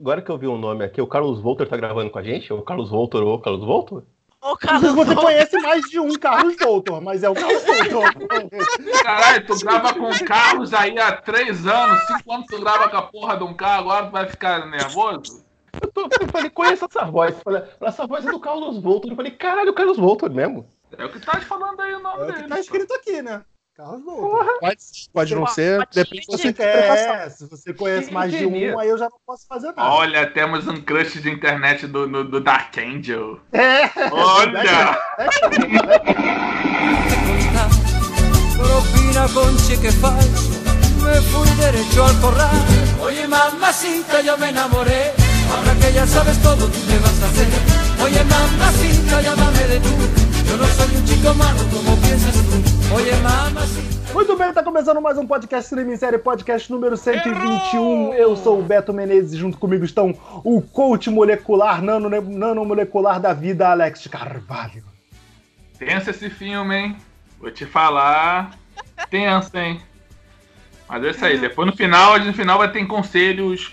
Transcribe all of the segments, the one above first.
agora que eu vi o um nome aqui, o Carlos Voltor tá gravando com a gente? O Carlos Voltor ou o Carlos Voltor? O Carlos Você conhece mais de um Carlos Voltor, mas é o Carlos Voltor. Caralho, tu grava com carros aí há três anos, cinco anos tu grava com a porra de um carro, agora tu vai ficar nervoso? Eu, tô, eu falei, conheço essa voz. falei, essa voz é do Carlos Voltor. Eu falei, caralho, o Carlos Voltor mesmo. É o que tá falando aí o nome é dele. tá escrito aqui, né? Voltor. Pode, pode não ser, depende se você quer. Se você conhece mais de um, aí eu já não posso fazer nada. Olha, temos um crush de internet do, no, do Dark Angel. É! Olha! Propina conche que faz Me fui derecho al corral Oye mamacita yo me enamoré Ahora que ya sabes todo tú me vas a hacer Oye mamacita llámame de tú Eu não sou um chico malo como piensas tu. Muito bem, tá começando mais um podcast Streaming Série, podcast número 121. Eu sou o Beto Menezes, junto comigo estão o coach molecular, nano, nanomolecular da vida, Alex Carvalho. Tensa esse filme, hein? Vou te falar. Tensa, hein? Mas é isso aí. Depois no final, no final vai ter conselhos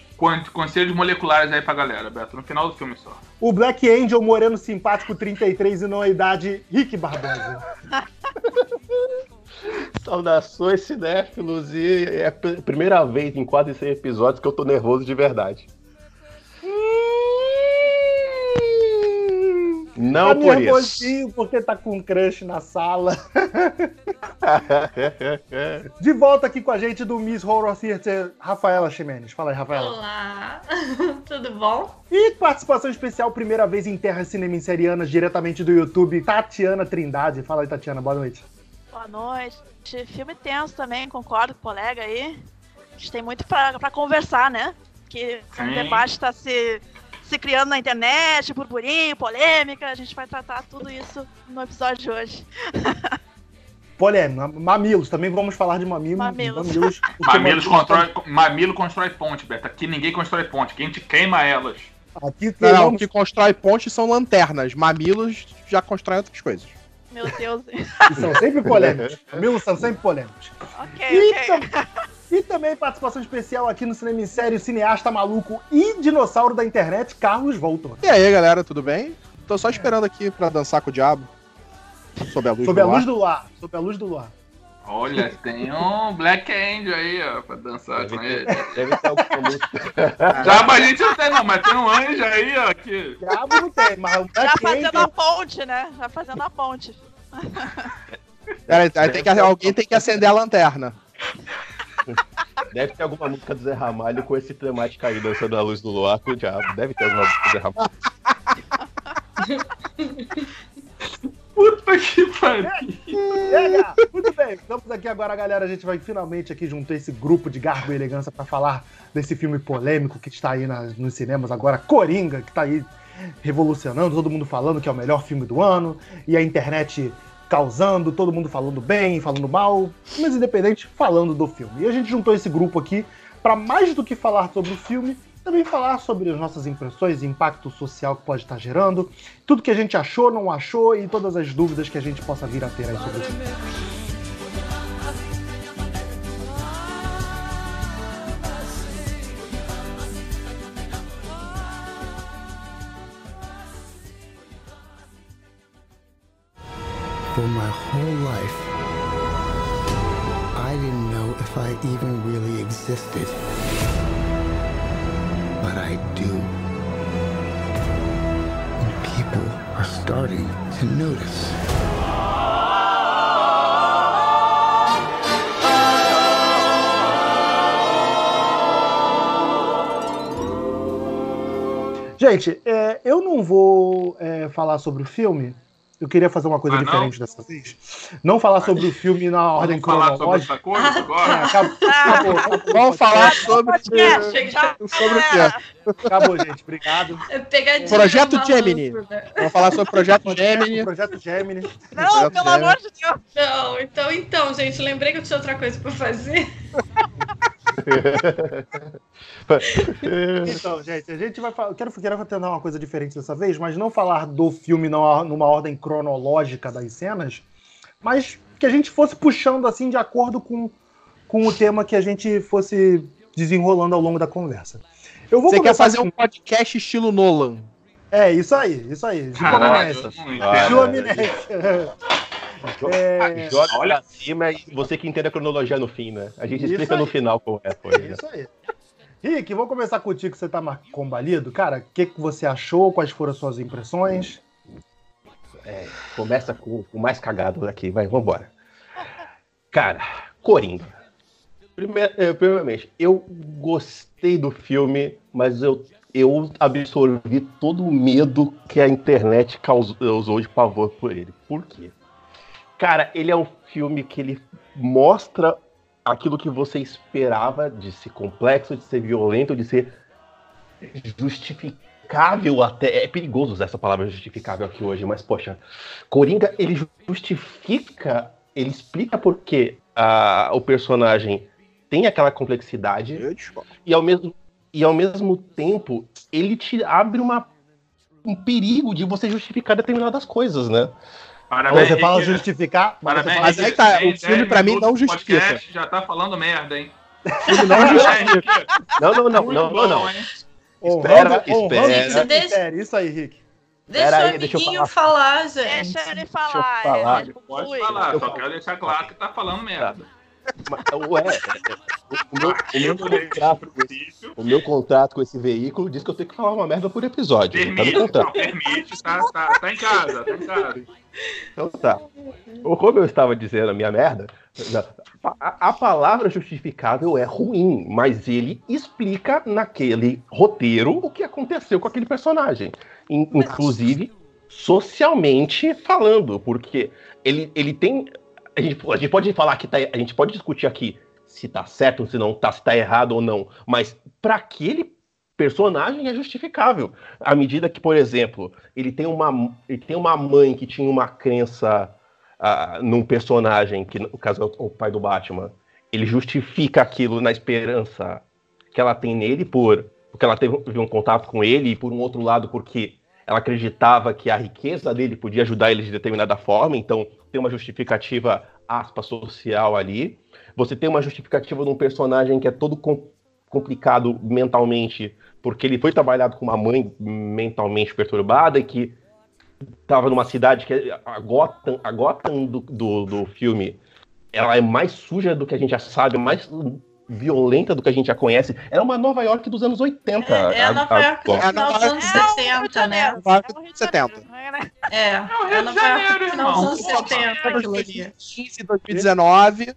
conselhos moleculares aí pra galera, Beto, no final do filme só. O Black Angel, moreno simpático, 33 e não a idade, Rick Barbosa. Saudações, cinéfilos, e é a primeira vez em quase 100 episódios que eu tô nervoso de verdade. Não tá por isso. porque tá com um crush na sala. De volta aqui com a gente do Miss Horror Theater, Rafaela Ximenes. Fala aí, Rafaela. Olá, tudo bom? E participação especial, primeira vez em terras cinemicerianas, diretamente do YouTube, Tatiana Trindade. Fala aí, Tatiana, boa noite. Boa noite. Filme tenso também, concordo com o colega aí. A gente tem muito pra, pra conversar, né? Que o debate está se se criando na internet, burburinho, polêmica. A gente vai tratar tudo isso no episódio de hoje. Polêmica, mamilos, também vamos falar de mamilos. Mamilos. Mamilos, mamilos constrói, mamilo constrói ponte, Beto. Aqui ninguém constrói ponte, quem te queima elas. Aqui tem não, o que constrói ponte são lanternas. Mamilos já constroem outras coisas. Meu Deus. E são sempre polêmicos. Mamilos são sempre polêmicos. Ok, e ok. E também participação especial aqui no Cinema em Série, cineasta maluco e dinossauro da internet, Carlos Voltor. E aí, galera, tudo bem? Tô só esperando aqui pra dançar com o diabo. Sob a luz, Sob do, a luz do luar. Sob a luz do luar. Olha, tem um Black Angel aí, ó, pra dançar deve com ter, ele. Deve ter música. Diabo a gente não tem, não, mas tem um anjo aí, ó. Que... Diabo não tem, mas um Black Já fazendo Angel... a ponte, né? Já fazendo a ponte. Pera, aí, tem que, alguém tem que acender a lanterna. Deve ter alguma música do Zé Ramalho com esse temática aí, dançando a luz do luar com o diabo. Deve ter alguma música do Zé Ramalho. Puta que pariu. Chega! Muito bem, estamos aqui agora, galera. A gente vai finalmente aqui juntar esse grupo de garbo e elegância para falar desse filme polêmico que está aí nas, nos cinemas agora, Coringa, que está aí revolucionando, todo mundo falando que é o melhor filme do ano, e a internet causando, todo mundo falando bem, falando mal, mas independente, falando do filme. E a gente juntou esse grupo aqui para mais do que falar sobre o filme, também falar sobre as nossas impressões, impacto social que pode estar gerando, tudo que a gente achou, não achou e todas as dúvidas que a gente possa vir a ter aí sobre o filme. For my whole life, I didn't know if I even really existed. But I do. And people are starting to notice. Gente, é, eu não vou é, falar sobre o filme, eu queria fazer uma coisa ah, diferente dessa vez. Não falar sobre o filme na ordem cronológica. Vamos falar sobre coisa agora? É, acabou, acabou, acabou. Vamos falar sobre, sobre o quê? Acabou, gente. Obrigado. Projeto Gemini. Vamos falar sobre o Projeto Gemini. Projeto Gemini. Não, projeto pelo Gemini. amor de Deus. Não, então, então, gente, lembrei que eu tinha outra coisa pra fazer. então, gente, a gente vai falar. Quero, quero tentar uma coisa diferente dessa vez, mas não falar do filme numa, numa ordem cronológica das cenas, mas que a gente fosse puxando assim de acordo com, com o tema que a gente fosse desenrolando ao longo da conversa. Eu vou Você quer fazer com- um podcast estilo Nolan. É, isso aí, isso aí. Gil Caralho, Amnésia. não É, Joga Olha- pra cima e você que entende a cronologia no fim, né? A gente Isso explica no aí. final como é. Foi, né? Isso aí. Rick, vou começar contigo, que você tá combalido. Cara, o que, que você achou? Quais foram as suas impressões? Começa com o mais cagado daqui, vai, vambora. Cara, Coringa. Primeir- eh, primeiramente, eu gostei do filme, mas eu, eu absorvi todo o medo que a internet causou de pavor por ele. Por quê? Cara, ele é um filme que ele mostra aquilo que você esperava de ser complexo, de ser violento, de ser justificável até. É perigoso usar essa palavra justificável aqui hoje, mas poxa, Coringa ele justifica, ele explica por que ah, o personagem tem aquela complexidade e ao mesmo, e ao mesmo tempo ele te abre uma, um perigo de você justificar determinadas coisas, né? Parabéns, você fala justificar, Parabéns, Mas aí tá, o filme 10 pra mim não justifica. podcast, Já tá falando merda, hein? O filme não justifica. Não, não, não, não, não, não. bom, hein? Espera, espera. critério. Isso aí, Rick. Deixa Pera o aí, deixa eu amiguinho falar, gente. Deixa ele eu falar. falar. ele Pode conclui. falar, Eu só falo. quero deixar claro que tá falando merda. Mas, Ué, o, o meu, o meu contrato, o meu contrato com esse veículo diz que eu tenho que falar uma merda por episódio. Tá Permite, contrato. não, permite, tá, tá, tá em casa, tá em casa. Então tá. Como eu estava dizendo a minha merda, a, a palavra justificável é ruim, mas ele explica naquele roteiro o que aconteceu com aquele personagem. In- inclusive, socialmente falando, porque ele, ele tem. A gente, a gente pode falar que tá, a gente pode discutir aqui se tá certo, se não tá, se tá errado ou não, mas para aquele personagem é justificável. À medida que, por exemplo, ele tem uma, ele tem uma mãe que tinha uma crença ah, num personagem, que no caso é o, o pai do Batman, ele justifica aquilo na esperança que ela tem nele por porque ela teve um contato com ele e por um outro lado porque ela acreditava que a riqueza dele podia ajudar ele de determinada forma, então tem uma justificativa aspa social ali. Você tem uma justificativa de um personagem que é todo com- complicado mentalmente, porque ele foi trabalhado com uma mãe mentalmente perturbada e que estava numa cidade que a Gotham, a Gotham do, do, do filme, ela é mais suja do que a gente já sabe, mais violenta do que a gente já conhece. Era uma Nova York dos anos 80. É, é a Nova York do Gotham. final dos anos É o Rio de 70, né? Nova York é o Rio de 70. Janeiro, né? É, É é Nova York Janeiro, do final dos anos 70, aquilo ali. 2015, 2019.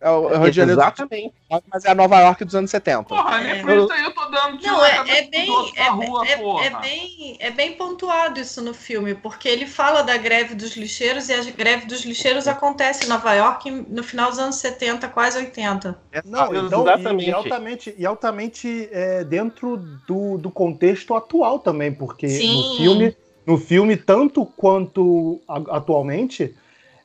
É o Rio de Janeiro, Exatamente. mas é a Nova York dos anos 70. Porra, nem É. por isso aí eu tô dando tiro Não, é, é bem, é, rua, é- é bem, é bem pontuado isso no filme, porque ele fala da greve dos lixeiros e a greve dos lixeiros acontece em Nova York no final dos anos 70, quase 80. Não, Ah, então, exatamente. E, altamente, e altamente é, dentro do, do contexto atual também, porque Sim. no filme, no filme, tanto quanto a- atualmente,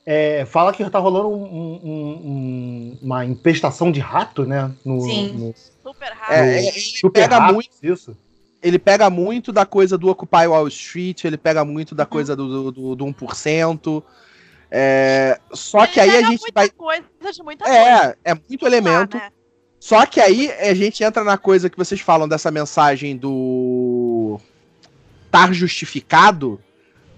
é, fala que tá rolando um- um- um- uma infestação de rato, né? No, Sim. no Super rápido. É, ele super pega ratos, muito, isso. ele pega muito da coisa do Occupy Wall Street, ele pega muito da coisa do, do, do 1%. É, só que Ele aí a gente muita vai. coisa de muita coisa. É, é muito elemento. Lá, né? Só que aí a gente entra na coisa que vocês falam dessa mensagem do estar justificado.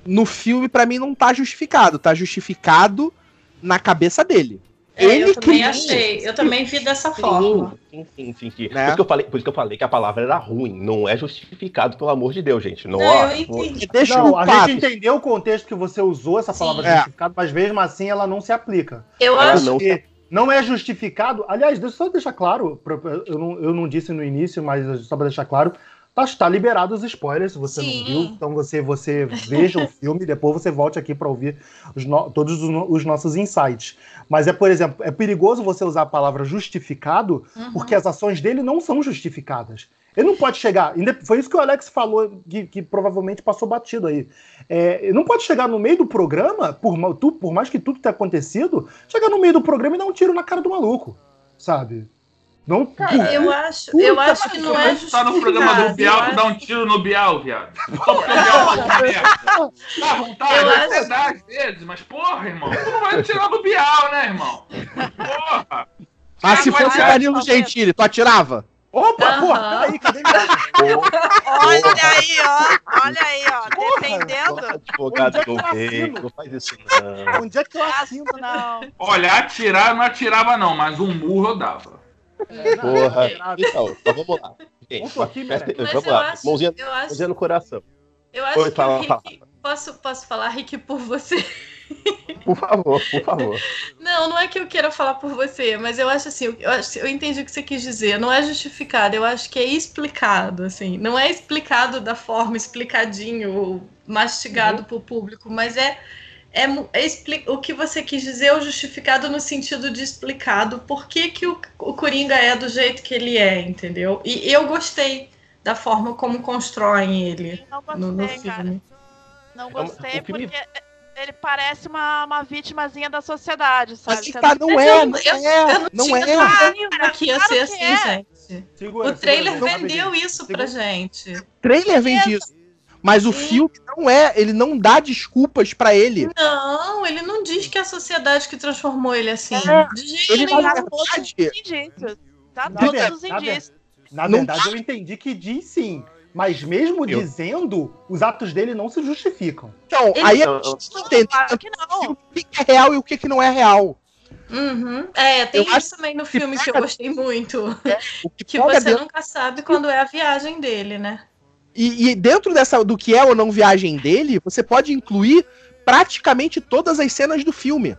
No filme, pra mim, não tá justificado. Tá justificado na cabeça dele. É, Ele eu também cria- achei, eu também vi dessa forma. Sim, sim, sim, sim. Por, Né? isso que eu falei, por isso que eu falei que a palavra era ruim. Não é justificado, pelo amor de Deus, gente. Não, Não, eu entendi. Deixa Não, a gente entendeu o contexto que você usou essa palavra Sim. É. justificado, mas mesmo assim ela não se aplica. Eu Ela acho não Porque não é justificado. Aliás, deixa eu só deixar claro, eu não, eu não disse no início, mas só para deixar claro, tá, está liberado os spoilers, se você Sim. não viu. Então você, você veja o filme e depois você volte aqui para ouvir os no- todos os, os nossos insights. Mas é, por exemplo, é perigoso você usar a palavra justificado Uhum. porque as ações dele não são justificadas. Ele não pode chegar. Foi isso que o Alex falou, que, que provavelmente passou batido aí. É, ele não pode chegar no meio do programa, por, tu- por mais que tudo tenha acontecido, chegar no meio do programa e dar um tiro na cara do maluco. Sabe? Não. Eu acho, Puta eu acho que não é Tu tá no programa do justificado. Bial, tu dá um tiro no Bial, viado. Só porque o Bial faz uma merda. Dá vontade, Eu você acho- dá às vezes, mas porra, irmão, tu não vai tirar do Bial, né, irmão? Porra! Mas se fosse Danilo Gentili, tu atirava? Opa, Aham. porra, peraí, cadê minha... Olha aí, ó. Olha aí, ó. Porra, Defendendo. Advogado Onde é que do eu rei, não faz isso não. Onde é que eu assino? Não. Olha, atirar não atirava não, mas um murro eu dava. Porra. Não, Então, mas vamos lá. Gente. Mas vamos eu lá. acho, Mãozinha, acho, mãozinha no coração. eu acho Oi, que fala, o fala. Rick. Posso, posso falar, Rick, por você? Por favor, por favor. Não, não é que eu queira falar por você, mas eu acho assim, eu, acho- eu entendi o que você quis dizer. Não é justificado, eu acho que é explicado, assim. Não é explicado da forma explicadinho, ou mastigado pro público, mas é, é, é o que você quis dizer é o justificado no sentido de explicado por que, que o, o Coringa é do jeito que ele é, entendeu? E eu gostei da forma como constroem ele Não no, no gostei, cara. filme. Não um- gostei o filme- porque ele parece uma, uma vítimazinha da sociedade, sabe? Mas tá, não é, eu- não eu- é, Eu não, não tinha é. nenhuma que ia Claro ser assim, é. gente. Segura, O trailer segura, vendeu isso pra gente. O trailer vende isso. Mas o Sim. filme não é, ele não dá desculpas pra ele. Não, ele não diz que é a sociedade que transformou ele assim. É, De jeito Ele nenhum. Dá todos os indícios. Dá Na todos os na ver- indícios. Na Não verdade, eu entendi que diz sim. Mas mesmo Eu- dizendo, os atos dele não se justificam. então, Ele- aí a Eu- gente Não, entende claro que não. o que que é real e o que que não é real. Uhum. É, tem Eu isso acho também no que filme que eu pega- gostei muito. O que, Que você dentro- nunca sabe quando é a viagem dele, né? E, e dentro dessa do que é ou não viagem dele, você pode incluir praticamente todas as cenas do filme.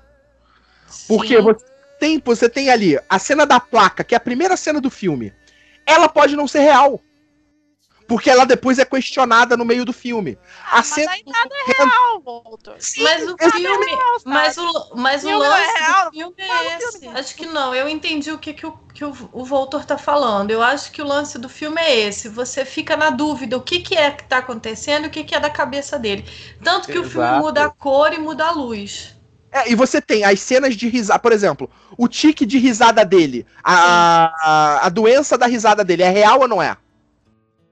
Porque Sim. você tem, você tem ali a cena da placa, que é a primeira cena do filme. Ela pode não ser real. Porque ela depois é questionada no meio do filme. Ah, A mas cena aí nada é real, Voltor. Sim, Mas o exato. filme, mas o, mas o não é lance real, do filme é o esse. filme. Acho que não, eu entendi o que, que, o, que o, o Voltor tá falando. Eu acho que o lance do filme é esse. Você fica na dúvida o que, que é que tá acontecendo e o que, que é da cabeça dele. Tanto que o filme Exato. muda a cor e muda a luz. É, e você tem as cenas de risada, por exemplo, o tique de risada dele, a, a, a doença da risada dele, é real ou não é?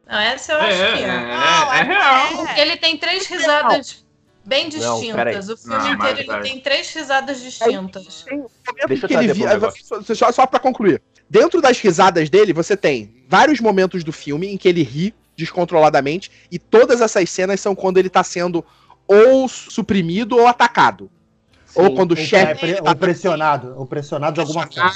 Não, essa eu É, acho é, que é. Não, é, é real. Porque ele tem três risadas bem Não, distintas. o filme Não, inteiro mas ele tem três risadas distintas. Tem um Deixa eu ele vi- só, só, pra concluir. Dentro das risadas dele, você tem vários momentos do filme em que ele ri descontroladamente, e todas essas cenas são quando ele tá sendo ou suprimido ou atacado. ou quando o chefe. é pre- ou pressionado, ou pressionado de alguma forma.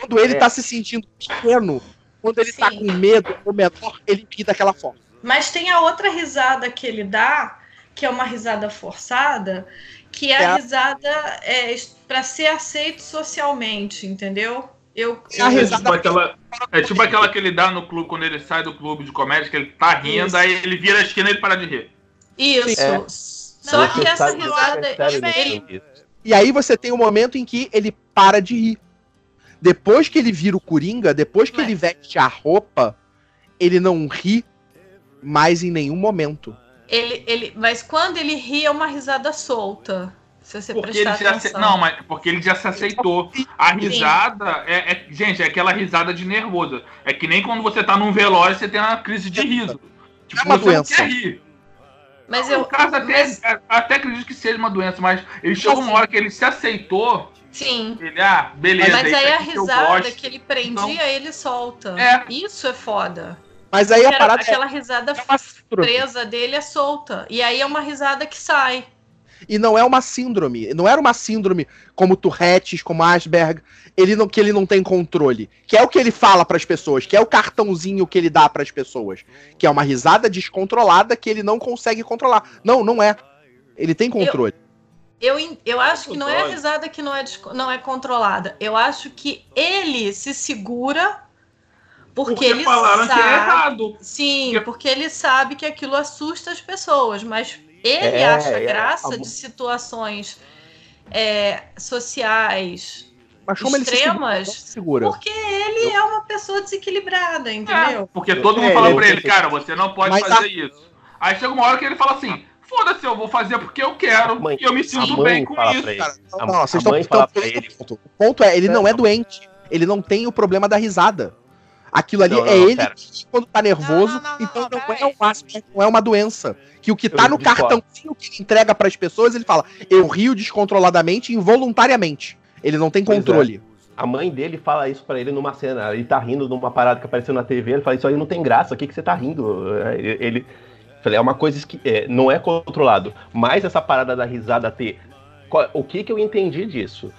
Quando ele É. tá se sentindo pequeno, quando ele tá Sim. com medo ou menor, ele ri daquela forma. Mas tem a outra risada que ele dá, que é uma risada forçada, que é É a risada é, para ser aceito socialmente, entendeu? Eu, É a É risada- tipo, aquela, é tipo aquela que ele dá no clube quando ele sai do clube de comédia, que ele tá rindo, Isso. aí ele vira a esquina e ele para de rir. Isso. É. Só que essa risada. isso. E aí você tem o momento em que ele para de rir. Depois que ele vira o Coringa, depois que Mas- ele veste a roupa, ele não ri mais em nenhum momento. Ele, ele, mas quando ele ri é uma risada solta. Se você Porque ele prestar se, atenção. não, mas porque ele já se aceitou. A risada é, é- gente, é aquela risada de nervoso. É que nem quando você tá num velório você tem uma crise de riso. Tipo, É uma você doença. não quer rir. Mas no eu. caso até, mas- é, até acredito que seja uma doença, mas ele chegou uma hora que ele se aceitou. Sim. Ele, ah, beleza. Mas aí a que risada que ele prendia, ele solta. É. Isso é foda. Mas aí a Aquela- parada aquela risada é uma síndrome. presa dele é solta. E aí é uma risada que sai. E não é uma síndrome. Não era uma síndrome como Tourette's, como Asperger, ele não, que ele não tem controle. Que é o que ele fala pras pessoas, que é o cartãozinho que ele dá pras pessoas. Que é uma risada descontrolada que ele não consegue controlar. Não, não é. Ele tem controle. Eu, en- eu acho que não é a risada que não é, não é controlada. Eu acho que ele se segura porque, Porque ele falaram sabe. que é errado. Sim, Porque- porque ele sabe que aquilo assusta as pessoas, mas ele É, acha é, graça a- de situações é, sociais Mas como ele se segura, extremas, porque ele é uma pessoa desequilibrada, entendeu? É, porque todo mundo É, falou eu- pra ele, cara, você não pode Mas fazer isso. Aí chega uma hora que ele fala assim, foda-se, eu vou fazer porque eu quero mãe- e eu me sinto bem com isso. Cara, não, vocês estão mãe estão fala pra pulando ele. o ponto. O ponto é, ele não é Não. doente. Ele não tem o problema da risada. Aquilo ali Não, não, é não, ele pera. que, quando tá nervoso, Não, não, não, então não, é um não é uma doença. Que o que tá Eu no cartãozinho que ele entrega pras pessoas, ele fala: "Eu rio descontroladamente, involuntariamente". Ele não tem é. controle. A mãe dele fala isso pra ele numa cena. Ele tá rindo numa parada que apareceu na TV. Ele fala: Isso aí não tem graça. O que, que você tá rindo? Ele. Falei, é uma coisa que é, não é controlado. Mas essa parada da risada ter. qual- O que, que eu entendi disso?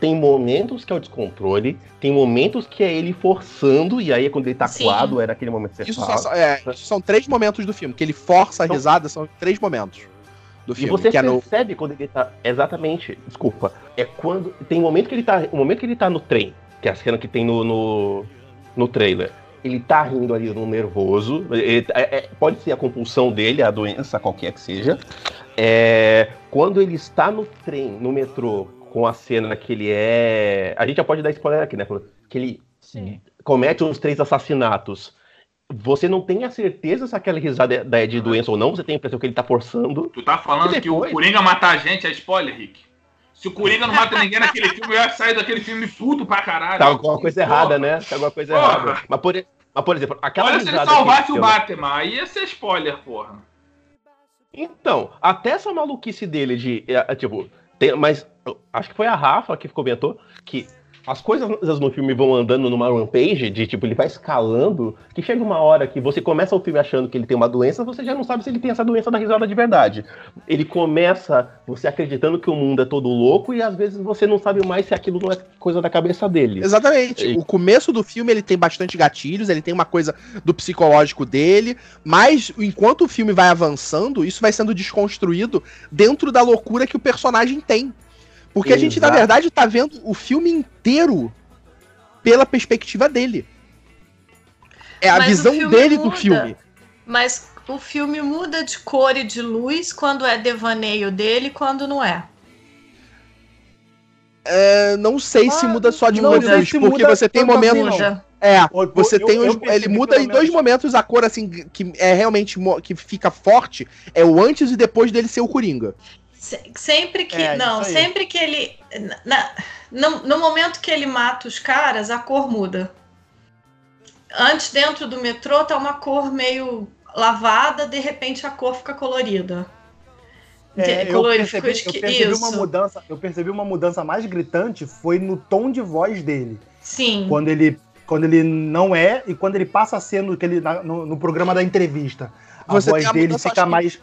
Tem momentos que é o descontrole, tem momentos que é ele forçando, e aí é quando ele tá Sim. coado, era aquele momento que você Isso, fala. só- é, isso são três momentos do filme, que ele força a Então- risada, são três momentos do E filme. você que é no... percebe quando ele tá. Exatamente, desculpa. É quando. Tem um momento que ele tá. O momento que ele tá no trem, que é a cena que tem no, no, no trailer. Ele tá rindo ali no nervoso. ele- é- é- pode ser a compulsão dele, a doença, qualquer que seja. É, quando ele está no trem, no metrô, com a cena que ele é. A gente já pode dar spoiler aqui, né? Que ele Sim. comete uns três assassinatos. Você não tem a certeza se aquela risada é é de doença ou não, você tem a impressão que ele tá forçando. Tu tá falando E que o depois? Coringa matar a gente é spoiler, Rick? Se o Coringa não mata ninguém naquele filme, eu ia sair daquele filme puto pra caralho. Tá alguma coisa errada, né? Tá alguma coisa Porra. errada. Mas por, mas, por exemplo, aquela Olha se ele salvasse o Batman, aí ia ser spoiler, porra. Então, até essa maluquice dele de. é, tipo, tem- mas acho que foi a Rafa que comentou que as coisas no filme vão andando numa rampage, de tipo, ele vai escalando, que chega uma hora que você começa o filme achando que ele tem uma doença, você já não sabe se ele tem essa doença da risada de verdade. Ele começa você acreditando que o mundo é todo louco e às vezes você não sabe mais se aquilo não é coisa da cabeça dele. Exatamente. E- O começo do filme ele tem bastante gatilhos, ele tem uma coisa do psicológico dele, mas enquanto o filme vai avançando, isso vai sendo desconstruído dentro da loucura que o personagem tem. Porque a gente, na Exato. verdade, tá vendo o filme inteiro pela perspectiva dele. É a Mas visão dele do muda. filme. Mas o filme muda de cor e de luz quando é devaneio dele e quando não é. É, não sei se Ah, muda só de cor e luz, se porque você tem assim, momentos. Muda. É, você eu- tem os, ele muda em dois menos- momentos a cor assim que é realmente que fica forte, é o antes e depois dele ser o Coringa. Se- Sempre que. É, não, sempre que ele. na- no, no momento que ele mata os caras, a cor muda. Antes, dentro do metrô, tá uma cor meio lavada, de repente a cor fica colorida. É, De- eu colorido, percebi, eu percebi uma isso. mudança, eu percebi uma mudança mais gritante foi no tom de voz dele. Sim. Quando ele, quando ele não é e quando ele passa a ser no, que ele, na- no, no programa da entrevista. A Você voz dele fica mais.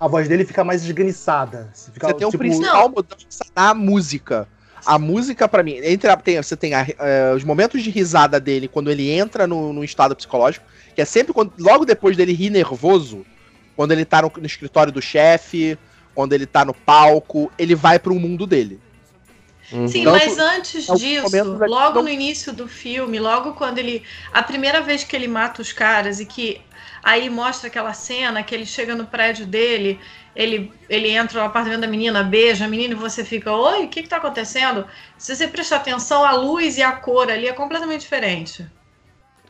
A voz dele fica mais esganiçada. Fica, Você tem um tipo, principal mudança na música. A música, pra mim, entre a- tem, você tem a- eh, os momentos de risada dele quando ele entra no, no estado psicológico, que é sempre quando, logo depois dele rir nervoso, quando ele tá no, no escritório do chefe, quando ele tá no palco, ele vai pro mundo dele. Sim, Tanto- mas antes disso, logo não- no início do filme, logo quando ele. A primeira vez que ele mata os caras e que aí mostra aquela cena que ele chega no prédio dele, ele, ele entra no apartamento da menina, beija a menina e você fica, oi, o que, que tá acontecendo? Se você prestar atenção, a luz e a cor ali é completamente diferente.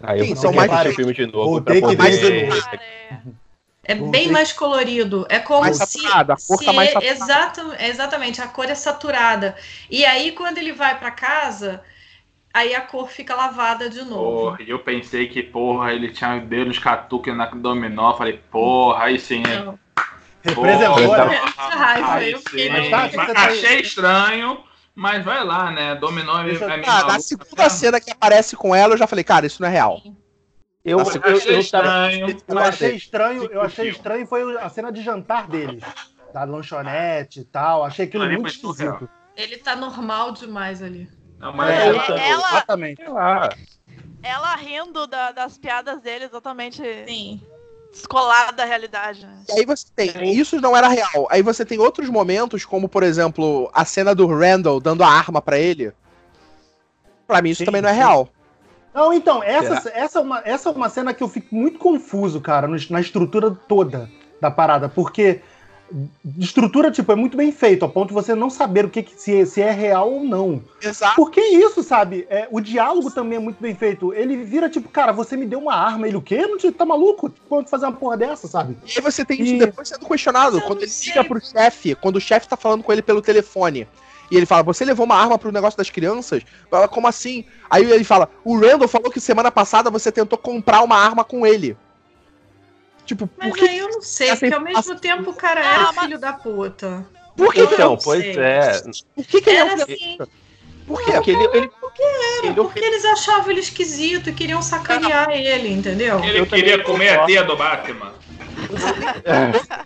Aí eu Sim, são mais o filme de novo pra poder... Cara, é- É bem mais colorido. É como Mais se. saturado, a cor se tá mais é- saturada. exato- exatamente, a cor é saturada. E aí, quando ele vai pra casa, aí a cor fica lavada de novo. Porra, e eu pensei que, porra, ele tinha dedo nos catuques na dominó. Falei, porra, aí sim? Não. eu tá, tá- Achei estranho, mas vai lá, né? Dominó é eu- é Ah, na segunda né? cena que aparece com ela, eu já falei, cara, isso não é real. Eu, Nossa, eu, eu, Achei eu estranho. Eu achei estranho, eu achei estranho foi a cena de jantar deles. Da lanchonete e tal. Achei aquilo Ali muito esquisito. Ele tá normal demais ali. Não, mas É, ela- é- ela- Exatamente. sei lá. Ela rindo da- das piadas dele totalmente Sim. descolada da realidade. né? E aí você tem, isso não era real. Aí você tem outros momentos, como por exemplo, a cena do Randall dando a arma pra ele. Pra mim isso Sim, também não é sim. real. Não, então, essa, essa, é uma, essa é uma cena que eu fico muito confuso, cara, no- na estrutura toda da parada, porque estrutura, tipo, é muito bem feito, a ponto de você não saber o que, que- se, se é real ou não. Exato. Por que isso, sabe? É, o diálogo também é muito bem feito. Ele vira, tipo, cara, você me deu uma arma. Ele, o quê? Não te, tá maluco? Quando fazer uma porra dessa, sabe? E aí você tem isso E- depois sendo questionado. Quando ele liga pro chefe, quando o chefe tá falando com ele pelo telefone. E ele fala, você levou uma arma pro negócio das crianças? Ela, como assim? Aí ele fala, o Randall falou que semana passada você tentou comprar uma arma com ele. Tipo, por Mas que, aí eu não sei, porque ao mesmo tempo o cara Ah, era mas- filho da puta. por que, que ele é Então, um- pois sei. é. por que, que ele é Era assim. Por quê? Porque ele, ele, Era, porque eles achavam ele esquisito e queriam sacanear ele, entendeu? Ele Eu queria comer a teia do Batman.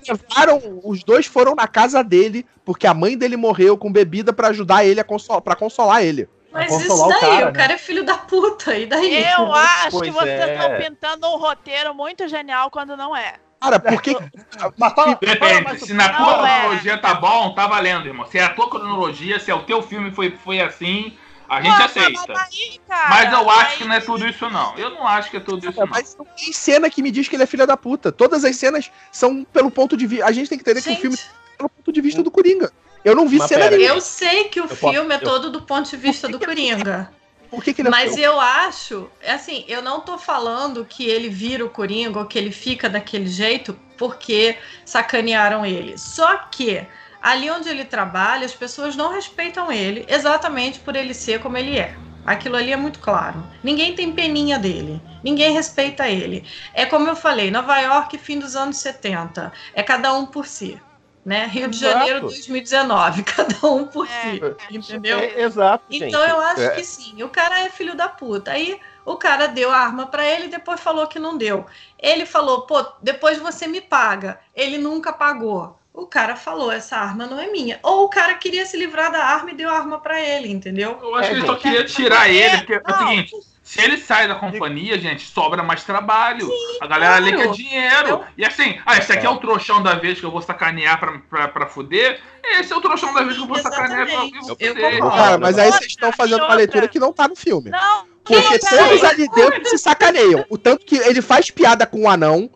Levaram, os dois foram na casa dele, porque a mãe dele morreu com bebida pra ajudar ele a consolar, pra consolar ele. Mas isso o daí, o cara, cara, né? é filho da puta, e daí? Eu acho que Pois vocês é. estão pintando um roteiro muito genial quando não é. Cara, por que. Mas fala, Depende, se na Não, tua é. cronologia tá bom, tá valendo, irmão. Se é a tua cronologia, se é o teu filme foi, foi assim, a gente Pô, aceita. Mas, daí, cara, Mas eu acho que não é tudo isso, não. Eu não acho que é tudo isso, não. Mas não tem cena que me diz que ele é filho da puta. Todas as cenas são pelo ponto de vista. A gente tem que entender que o filme Gente, é pelo ponto de vista do Coringa. Eu não vi Mas cena nenhuma. eu sei que o Eu posso- filme é eu- todo do ponto de vista do Coringa. Por que, que ele é Mas eu acho, assim, eu não tô falando que ele vira o Coringa ou que ele fica daquele jeito porque sacanearam ele. Só que ali onde ele trabalha, as pessoas não respeitam ele exatamente por ele ser como ele é. Aquilo ali é muito claro. Ninguém tem peninha dele. Ninguém respeita ele. É como eu falei, Nova York, fim dos anos 70. É cada um por si. Né? Rio de Exato. Janeiro 2019, cada um por É, si. é, Entendeu? É, exato, gente. Então eu acho É, que sim, o cara é filho da puta. Aí o cara deu a arma pra ele e depois falou que não deu. Ele falou, pô, depois você me paga. Ele nunca pagou. O cara falou, essa arma não é minha. Ou o cara queria se livrar da arma e deu a arma pra ele, entendeu? Eu acho É, que ele só gente. queria tirar ele, porque é o seguinte, se ele sai da companhia, gente, sobra mais trabalho. a galera ali claro. quer dinheiro. E assim, ah, esse aqui é o trouxão da vez que eu vou sacanear pra, pra, pra fuder. Esse é o trouxão da vez que eu vou sacanear pra, Eu fuder. concordo. Cara, mas aí vocês estão fazendo uma leitura que não tá no filme. Não, Porque não, todos ali dentro se sacaneiam. O tanto que ele faz piada com o anão,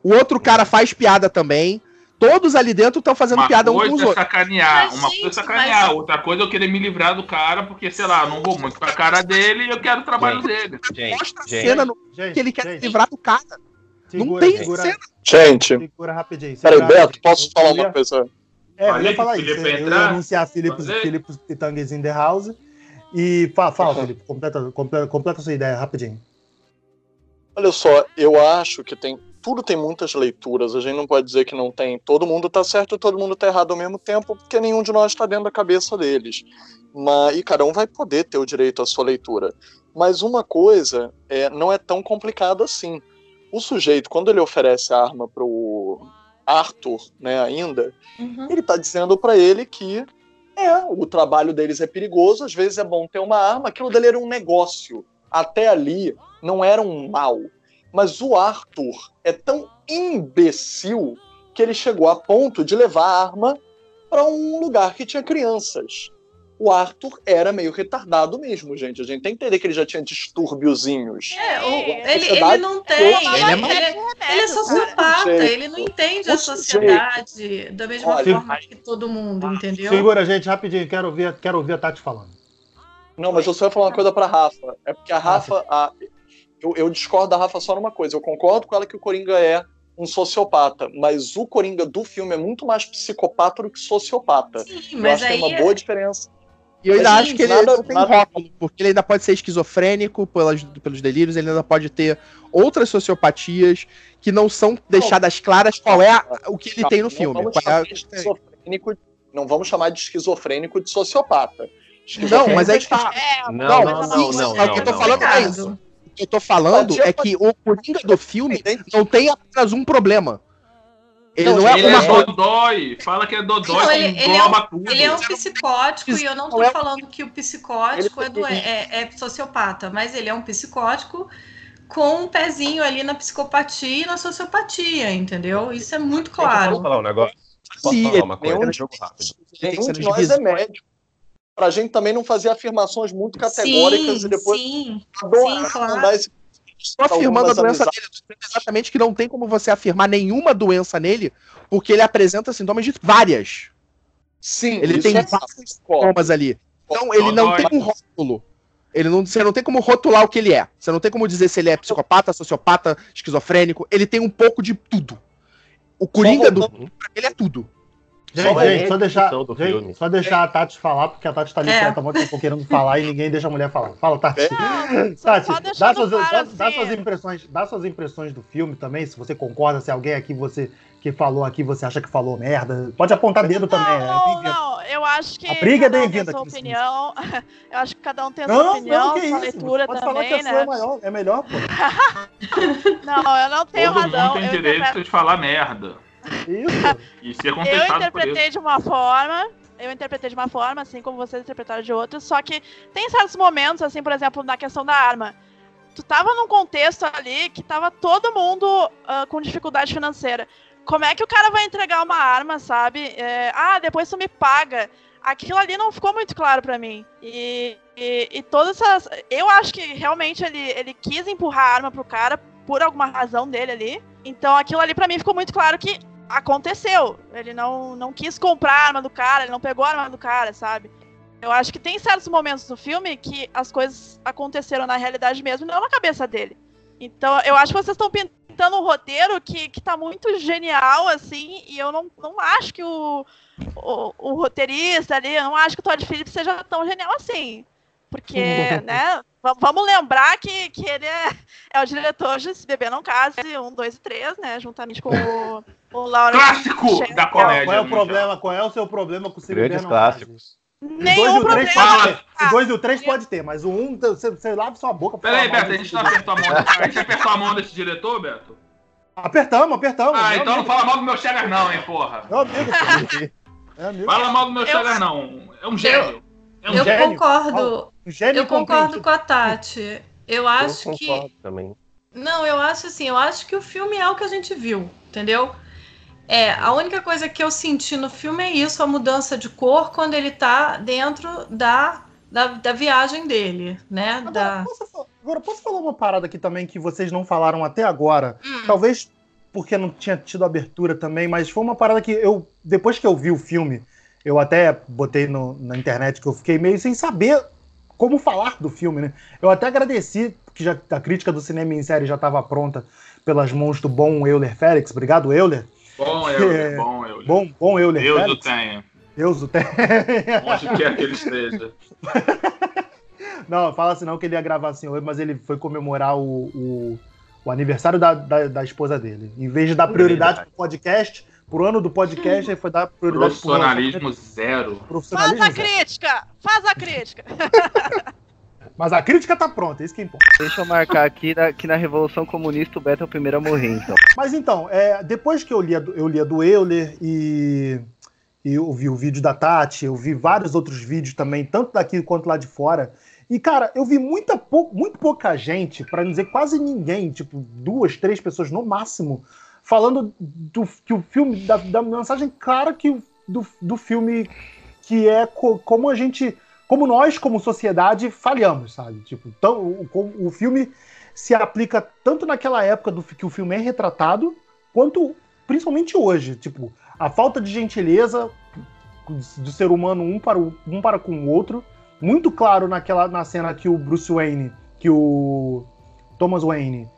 o outro cara faz piada também. Todos ali dentro estão fazendo Uma piada uns com os é outros. sacanear, Mas, uma gente, coisa é sacanear, mas- outra coisa é eu querer me livrar do cara, porque, sei lá, não vou muito pra cara dele e eu quero o trabalho Gente. dele. Gente, Mostra a gente, cena no que ele quer gente, se livrar do cara. não segura, tem segura, cena. Gente, segura rapidinho. peraí, Beto, posso Eu falar uma coisa? É, eu ia Falei falar isso. Felipe Eu ia anunciar Philips, Falei. Philips Pitangues in the house. E fala, fala Felipe, completa, completa, completa a sua ideia rapidinho. Olha só, eu acho que tem. Tudo tem muitas leituras. A gente não pode dizer que não tem. Todo mundo tá certo e todo mundo tá errado ao mesmo tempo, porque nenhum de nós está dentro da cabeça deles. Mas, e cada um vai poder ter o direito à sua leitura. Mas uma coisa é, não é tão complicada assim. O sujeito, quando ele oferece a arma pro Arthur, né, ainda, Uhum. ele tá dizendo pra ele que é, o trabalho deles é perigoso, às vezes é bom ter uma arma, aquilo dele era um negócio. Até ali não era um mal. Mas o Arthur é tão imbecil que ele chegou a ponto de levar a arma para um lugar que tinha crianças. O Arthur era meio retardado mesmo, gente. A gente tem que entender que ele já tinha distúrbiozinhos. É, o- Sim, ele, ele não tem. Ele, Ele é ele, ele é sociopata, ele não entende a sociedade da mesma Olha, forma que todo mundo, entendeu? Segura, gente, rapidinho. Quero ouvir, quero ouvir a Tati falando. Não, mas eu só ia falar uma coisa pra Rafa. É porque a Rafa. a- eu, eu discordo da Rafa só numa coisa. Eu concordo com ela que o Coringa é um sociopata, mas o Coringa do filme é muito mais psicopata do que sociopata. Sim, eu mas acho que aí é uma boa diferença. E eu ainda Mas, acho que ele nada- não tem nada- rótulo, porque ele ainda pode ser esquizofrênico pelas, pelos delírios, ele ainda pode ter outras sociopatias que não são deixadas claras qual é a- o que ele tem no Não filme. vamos, Qual é esquizofrênico, não vamos chamar de esquizofrênico de sociopata. Não, mas aí tá. É, Não, Não, não, mas não, assim, não, é o que eu tô não, falando não. é isso. O que eu tô falando é que o Coringa do filme não tem apenas um problema. Ele não, Não, é Ele uma é dodói, fala que é dodói, Não, ele- ele é um- tudo. Ele é um psicótico e eu não tô é falando que o psicótico é, doen- é, é sociopata, mas ele é um psicótico com um pezinho ali na psicopatia e na sociopatia, entendeu? Isso é muito Gente, Posso claro. falar um negócio? Posso falar uma coisa? nenhum Um de- jogo rápido. Nenhum de nós é médico. Pra gente também não fazer afirmações muito categóricas Sim, e depois sim, adorar sim, claro. mandar esse afirmando a doença amizades. dele. Exatamente que não tem como você afirmar nenhuma doença nele, porque ele apresenta sintomas de várias. Sim, Ele isso tem é vários sintomas ali. Então ele não tem um rótulo. Ele não, você não tem como rotular o que ele é. Você não tem como dizer se ele é psicopata, sociopata, esquizofrênico. Ele tem um pouco de tudo. O Coringa do ele é tudo. Gente, Só gente, é só deixar, gente, só deixar a Tati falar, porque a Tati tá ali É. muito tempo querendo falar e ninguém deixa a mulher falar. Fala, Tati. Tati, só dá deixando suas, dá, dá assim. suas impressões, dá suas impressões do filme também, se você concorda, se alguém aqui você que falou aqui você acha que falou merda. Pode apontar dedo também, é Não, bem-vindo. não, eu acho que A briga é um bem-vinda sua opinião. Eu acho que cada um tem a sua Não, opinião, não, que sua isso. leitura Pode falar que também, a sua né? é, maior, é melhor, pô. Não, eu não tenho Todo razão. mundo tem eu direito interpreto- de falar merda. Isso. E ser Eu isso. interpretei de uma forma, eu interpretei de uma forma, assim como vocês interpretaram de outra, só que tem certos momentos, assim, por exemplo, na questão da arma. Tu tava num contexto ali que tava todo mundo ah, com dificuldade financeira. Como é que o cara vai entregar uma arma, sabe? É, ah, depois tu me paga. Aquilo ali não ficou muito claro pra mim. E, e, e todas essas. Eu acho que realmente ele, ele quis empurrar a arma pro cara por alguma razão dele ali. Então aquilo ali pra mim ficou muito claro que aconteceu. Ele não, não quis comprar a arma do cara, ele não pegou a arma do cara, sabe? Eu acho que tem certos momentos do filme que as coisas aconteceram na realidade mesmo, não na cabeça dele. Então, eu acho que vocês estão pintando um roteiro que, que tá muito genial, assim, e eu não, não acho que o, o, o roteirista ali, eu não acho que o Todd Phillips seja tão genial assim. Porque, né, va- vamos lembrar que, que ele é, é o diretor de Se Beber Não Case, 1, 2 e 3, né, juntamente com o, o Lawrence Clássico Sher- da Qual, comédia. qual é o mundial. problema? Qual é o seu problema com o Se Grandes Beber Não clássicos. O 2 e Nenhum o 3 problema. pode ter. O 2 e o 3 pode ter, mas o 1, um, você, você lava sua boca Peraí, Beto, a gente não filme. apertou a mão. A gente apertou a mão desse diretor, Beto? Apertamos, apertamos. Ah, então não amigo. fala mal do meu Chegar, não, hein, porra. Meu amigo. É amigo. Fala mal do meu Eu- Chegar, não. É um gênio. É um Eu gênio. concordo. Gênio Eu concordo com a Tati. Eu acho eu que. concordo também. Não, eu acho assim, eu acho que o filme é o que a gente viu, entendeu? É, a única coisa que eu senti no filme é isso, a mudança de cor quando ele tá dentro da, da, da viagem dele, né? Agora, Da... posso, agora, posso falar uma parada aqui também que vocês não falaram até agora? Hum. Talvez porque não tinha tido abertura também, mas foi uma parada que eu, depois que eu vi o filme, eu até botei no- na internet que eu fiquei meio sem saber como falar do filme, né? Eu até agradeci que já, a crítica do cinema em série já estava pronta pelas mãos do bom Euler Félix. Obrigado, Euler. Bom, Euler, bom, Euler. Bom, bom Euler Deus o Félix. tenha. Deus o tenha. Onde quer que ele esteja. Não, fala assim não que ele ia gravar assim hoje, mas ele foi comemorar o, o, o aniversário da, da, da esposa dele. Em vez de dar prioridade Verdade. pro podcast, pro ano do podcast, ele foi dar prioridade pro Profissionalismo zero. Faz profissionalismo. a zero. crítica! Faz a crítica! Mas a crítica tá pronta, isso que importa. Deixa eu marcar aqui na- que na Revolução Comunista o Beto é o primeiro a morrer, então. Mas então, é, depois que eu li, a do- eu li a do Euler e, e eu vi o vídeo da Tati, eu vi vários outros vídeos também, tanto daqui quanto lá de fora. E, cara, eu vi muita pou, muito pouca gente, pra não dizer quase ninguém, tipo, duas, três pessoas no máximo, falando do que o filme, da, da mensagem clara que, do, do filme que é co- como a gente. Como nós, como sociedade, falhamos, sabe? Tipo, tão, o, o- o filme se aplica tanto naquela época do que o filme é retratado, quanto principalmente hoje. Tipo, a falta de gentileza do ser humano um para, o, um para com o outro. Muito claro naquela na cena que o Bruce Wayne, que o Thomas Wayne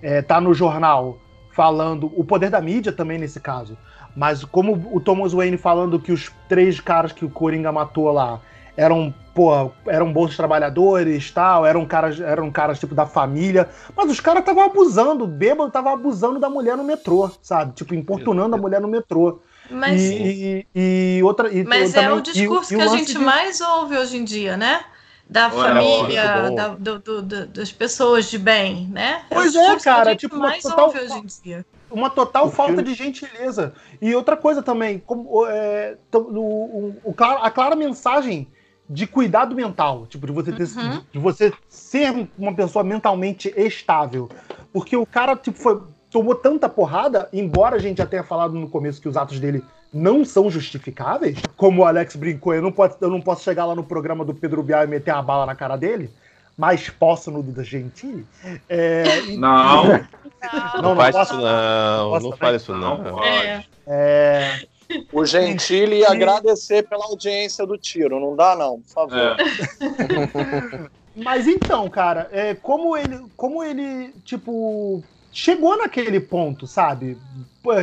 é, tá no jornal falando o poder da mídia também nesse caso. Mas como o Thomas Wayne falando que os três caras que o Coringa matou lá eram, pô, eram bons trabalhadores, tal, eram caras, eram caras tipo da família, mas os caras estavam abusando, o bêbado tava abusando da mulher no metrô, sabe? Tipo, importunando a mulher no metrô. Mas, e, e, e outra. E, mas é também- o discurso que a gente de- mais ouve hoje em dia, né? Da Olha, família, da- do- do- do- das pessoas de bem, né? Pois o é, que cara, tipo, uma mais total- ouve hoje em dia. uma total falta de gentileza. E outra coisa também, como, é, o, o- a clara mensagem de cuidado mental, tipo, de você, ter, Uhum. de você ser uma pessoa mentalmente estável. Porque o cara, tipo, foi, tomou tanta porrada, embora a gente já tenha falado no começo que os atos dele não são justificáveis, como o Alex brincou, eu não posso, eu não posso chegar lá no programa do Pedro Bial e meter uma bala na cara dele, mas posso no Duda Gentili. É, e- Não. Não, Não, Não, não faz posso- isso não, posso não fala isso não. Pode. É. é, O Gentili ia agradecer pela audiência do tiro. Não dá, não, por favor. É. Mas então, cara, é, como ele, como ele, tipo, chegou naquele ponto, sabe?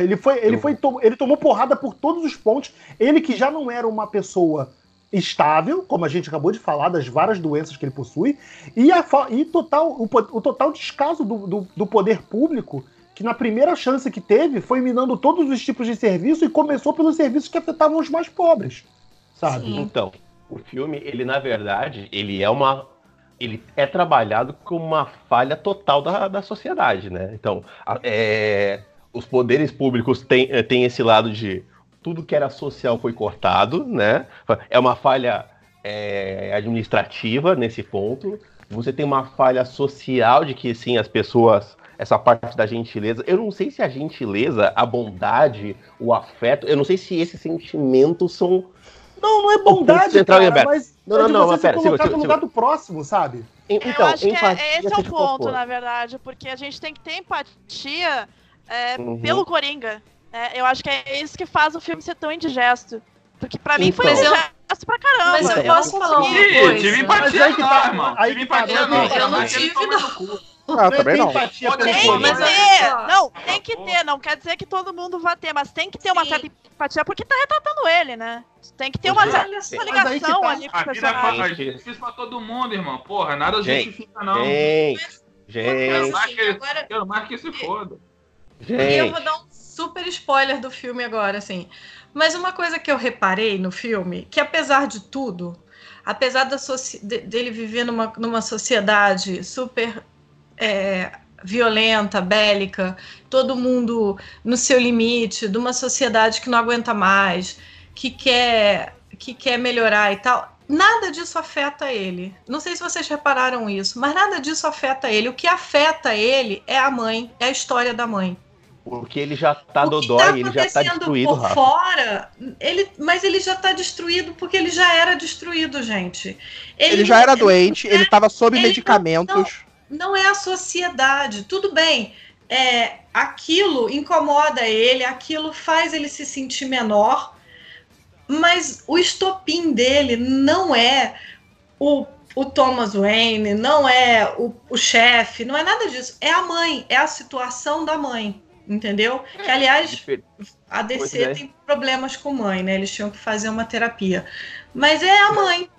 Ele foi, ele foi, ele tomou porrada por todos os pontos. Ele que já não era uma pessoa estável, como a gente acabou de falar das várias doenças que ele possui, e, a, e total, o, o total descaso do, do, do poder público, que na primeira chance que teve foi minando todos os tipos de serviço e começou pelos serviços que afetavam os mais pobres. sabe? Sim. Então, o filme, ele na verdade, ele é uma. Ele é trabalhado como uma falha total da, da sociedade, né? Então, a- é, os poderes públicos têm, eh, têm esse lado de tudo que era social foi cortado, né? É uma falha é, administrativa nesse ponto. Você tem uma falha social de que, sim, as pessoas. Essa parte da gentileza. Eu não sei se a gentileza, a bondade, o afeto. Eu não sei se esses sentimentos são. Não, não é bondade, central é cara, aberto. mas Não, é não, de não, você mas se pera, colocar segura, no lugar do próximo, sabe? Então, eu acho que é- esse é o ponto, na verdade, porque a gente tem que ter empatia é, Uhum. pelo Coringa. É, eu acho que é isso que faz o filme ser tão indigesto. Porque pra mim foi Então. indigesto pra caramba. Mas eu não posso falar uma coisa. tive empatia não, tá- irmão. Tive que empatia eu não. não- eu não tive, não. Ah, também não. ter, Tem que mas ter. Não, tem que ter. Não quer dizer que todo mundo vai ter, mas tem que ter uma Sim. certa empatia, porque tá retratando ele, né? Tem que ter uma Mas certa mas ligação tá. ali com o A vida é personagem. é difícil pra todo mundo, irmão. Porra, nada Gente, justifica, não. Gente, Quero gente, mais, que, Agora- quero mais que se foda. E eu gente. vou dar um super spoiler do filme agora, assim. Mas uma coisa que eu reparei no filme, que apesar de tudo, apesar da soci- de- dele viver numa, numa sociedade super é, violenta, bélica, todo mundo no seu limite, de uma sociedade que não aguenta mais, que quer, que quer melhorar e tal, nada disso afeta ele. Não sei se vocês repararam isso, mas nada disso afeta ele. O que afeta ele é a mãe, é a história da mãe. Porque ele já tá dodói, tá ele já tá destruído, por Rafa. fora, ele, mas ele já tá destruído porque ele já era destruído, gente. Ele já não- era doente, ele tava sob ele não- medicamentos. Não é a sociedade. Tudo bem. É, aquilo incomoda ele, aquilo faz ele se sentir menor, mas o estopim dele não é o, o Thomas Wayne, não é o, o chefe, não é nada disso. É a mãe, é a situação da mãe, entendeu? Que, aliás, Difer- a DC é. tem problemas com mãe, né? Eles tinham que fazer uma terapia. Mas é a mãe.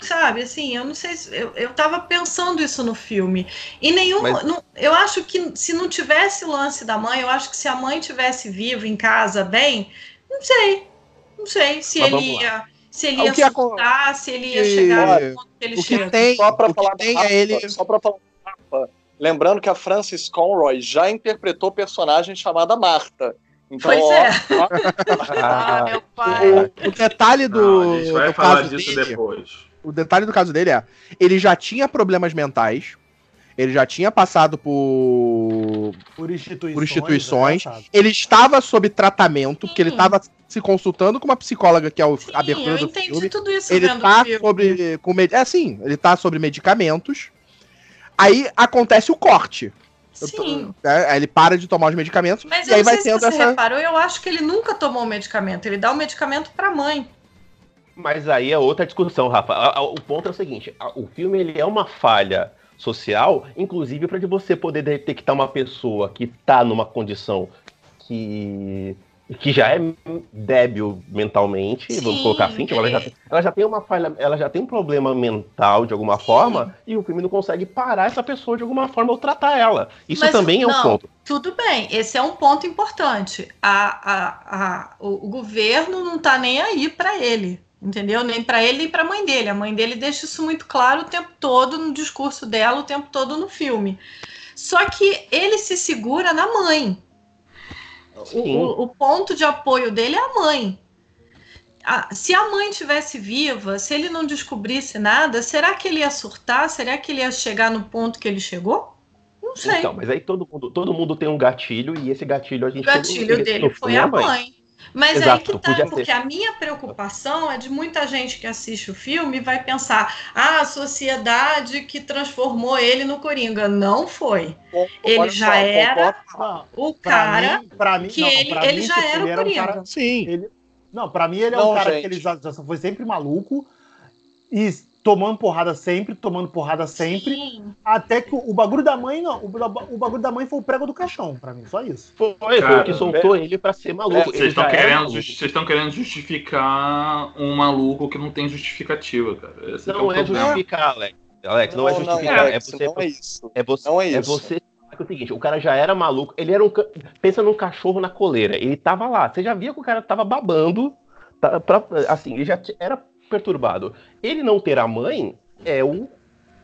Sabe, assim, eu não sei se. Eu, eu tava pensando isso no filme. E nenhum. Mas- não- eu acho que se não tivesse o lance da mãe, eu acho que se a mãe tivesse viva em casa bem, não sei. Não sei se Mas ele ia. Se ele O ia surtar, se ele ia que- chegar no ponto que ele O que chega. tem, Só que falar tem Rafa, é ele. Só pra falar Rafa, lembrando que a Frances Conroy já interpretou personagem chamada Marta. Então, Pois ó, é. Ah, meu pai. O, o detalhe do, Não, a gente vai do falar disso dele, depois. O detalhe do caso dele é, ele já tinha problemas mentais, ele já tinha passado por Por instituições. Por instituições. é ele estava sob tratamento, porque ele estava se consultando com uma psicóloga que é o Sim, a abertura eu do entendi filme. tudo isso Ele tá sobre com med... é assim, ele tá sobre medicamentos. Aí acontece o corte. Sim. é, aí ele para de tomar os medicamentos Mas e eu aí não vai sei se tendo você essa reparou, eu acho que ele nunca tomou o medicamento. Ele dá o medicamento pra mãe. Mas aí é outra discussão, Rafa. O ponto é o seguinte: o filme ele é uma falha social, inclusive para você poder detectar uma pessoa que tá numa condição que que já é débil mentalmente, vamos Sim, colocar assim, tipo, ela, já, ele- ela já tem uma falha, ela já tem um problema mental de alguma Sim. forma, e o filme não consegue parar essa pessoa de alguma forma ou tratar ela. Isso Mas também é um não, ponto. Tudo bem, esse é um ponto importante. A, a, a, o, o governo não tá nem aí pra ele, entendeu? Nem pra ele nem pra mãe dele. A mãe dele deixa isso muito claro o tempo todo no discurso dela, o tempo todo no filme. Só que ele se segura na mãe. O, o- o ponto de apoio dele é a mãe. Ah, se a mãe tivesse viva, se ele não descobrisse nada, será que ele ia surtar? Será que ele ia chegar no ponto que ele chegou? Não sei. Então, mas aí todo mundo, todo mundo tem um gatilho, e esse gatilho a O gente gatilho no dele foi a mãe. Mas aí Exato, que tá, podia ser. porque a minha preocupação é de muita gente que assiste o filme e vai pensar: ah, a sociedade que transformou ele no Coringa. Não foi. concordo, Ele já só, era O pra cara mim, pra mim, que não, ele, pra ele mim, já era o era um Coringa. cara- Sim. Ele, não, pra mim ele é Não, um cara gente. que ele já, já foi sempre maluco e tomando porrada sempre, tomando porrada sempre, Sim. até que o, o bagulho da mãe não, o, o bagulho da mãe foi o prego do caixão pra mim, só isso. Foi, foi o Cara, que soltou ele pra ser maluco. É, Vocês estão querendo, estão querendo justificar um maluco que não tem justificativa, cara. Esse que Não é problema. justificar, Alex. Alex, não, é justificar. é, Alex, você, não é isso. é você. Não é É isso. você falar que é o seguinte, o cara já era maluco. Ele era um. Pensa num cachorro na coleira. Ele tava lá. Você já via que o cara tava babando, Tá, pra- assim, ele já era perturbado. Ele não ter a mãe é o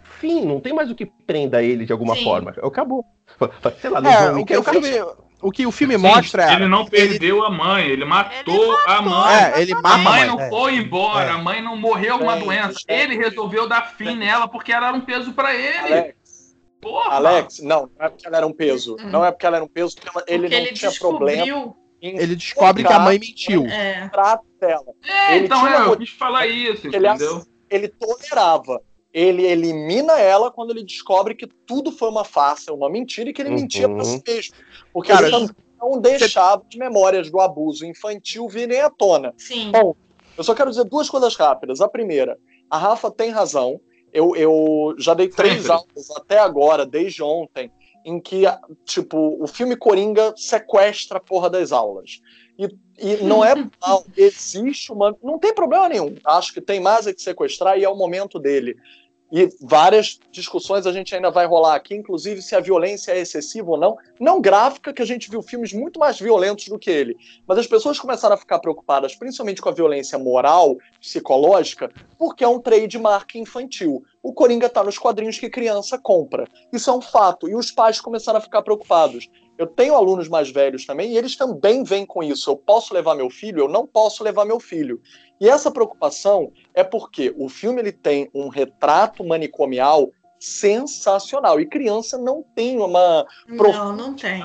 fim, não tem mais o que prenda ele de alguma Sim. forma. Acabou. Sei lá, É, um o, que o, cara- filme, o que o filme Sim, mostra é. Ele não perdeu a mãe, ele matou Ele a matou, mãe. É, ele A mãe a não É. foi embora, É. a mãe não morreu uma doença. Ele resolveu dar fim nela porque ela era um peso pra ele. Alex, Porra! Alex, não, não é porque ela era um peso. Hum. Não é porque ela era um peso, porque ela- ele Porque não ele tinha problema descobriu. em Ele descobre que a mãe mentiu. É. É, ele então tinha é, eu quis falar isso, Ele, entendeu? ele tolerava. Ele elimina ela quando ele descobre que tudo foi uma farsa, uma mentira e que ele Uhum. mentia pra si mesmo. Porque Cara, ele também não deixava as memórias do abuso infantil virem à tona. Sim. Bom, eu só quero dizer duas coisas rápidas. A primeira, a Rafa tem razão. Eu, eu já dei três Sempre. aulas até agora, desde ontem, em que, tipo, o filme Coringa sequestra a porra das aulas. E, e não é mal, existe uma. Não tem problema nenhum. Acho que tem mais é que sequestrar e é o momento dele. E várias discussões a gente ainda vai rolar aqui, inclusive se a violência é excessiva ou não. Não gráfica, que a gente viu filmes muito mais violentos do que ele. Mas as pessoas começaram a ficar preocupadas, principalmente com a violência moral, psicológica, porque é um trademark infantil. O Coringa tá nos quadrinhos que criança compra. Isso é um fato. E os pais começaram a ficar preocupados. Eu tenho alunos mais velhos também, e eles também vêm com isso. Eu posso levar meu filho? Eu não posso levar meu filho. E essa preocupação é porque o filme ele tem um retrato manicomial sensacional. E criança não tem uma Não, não tem.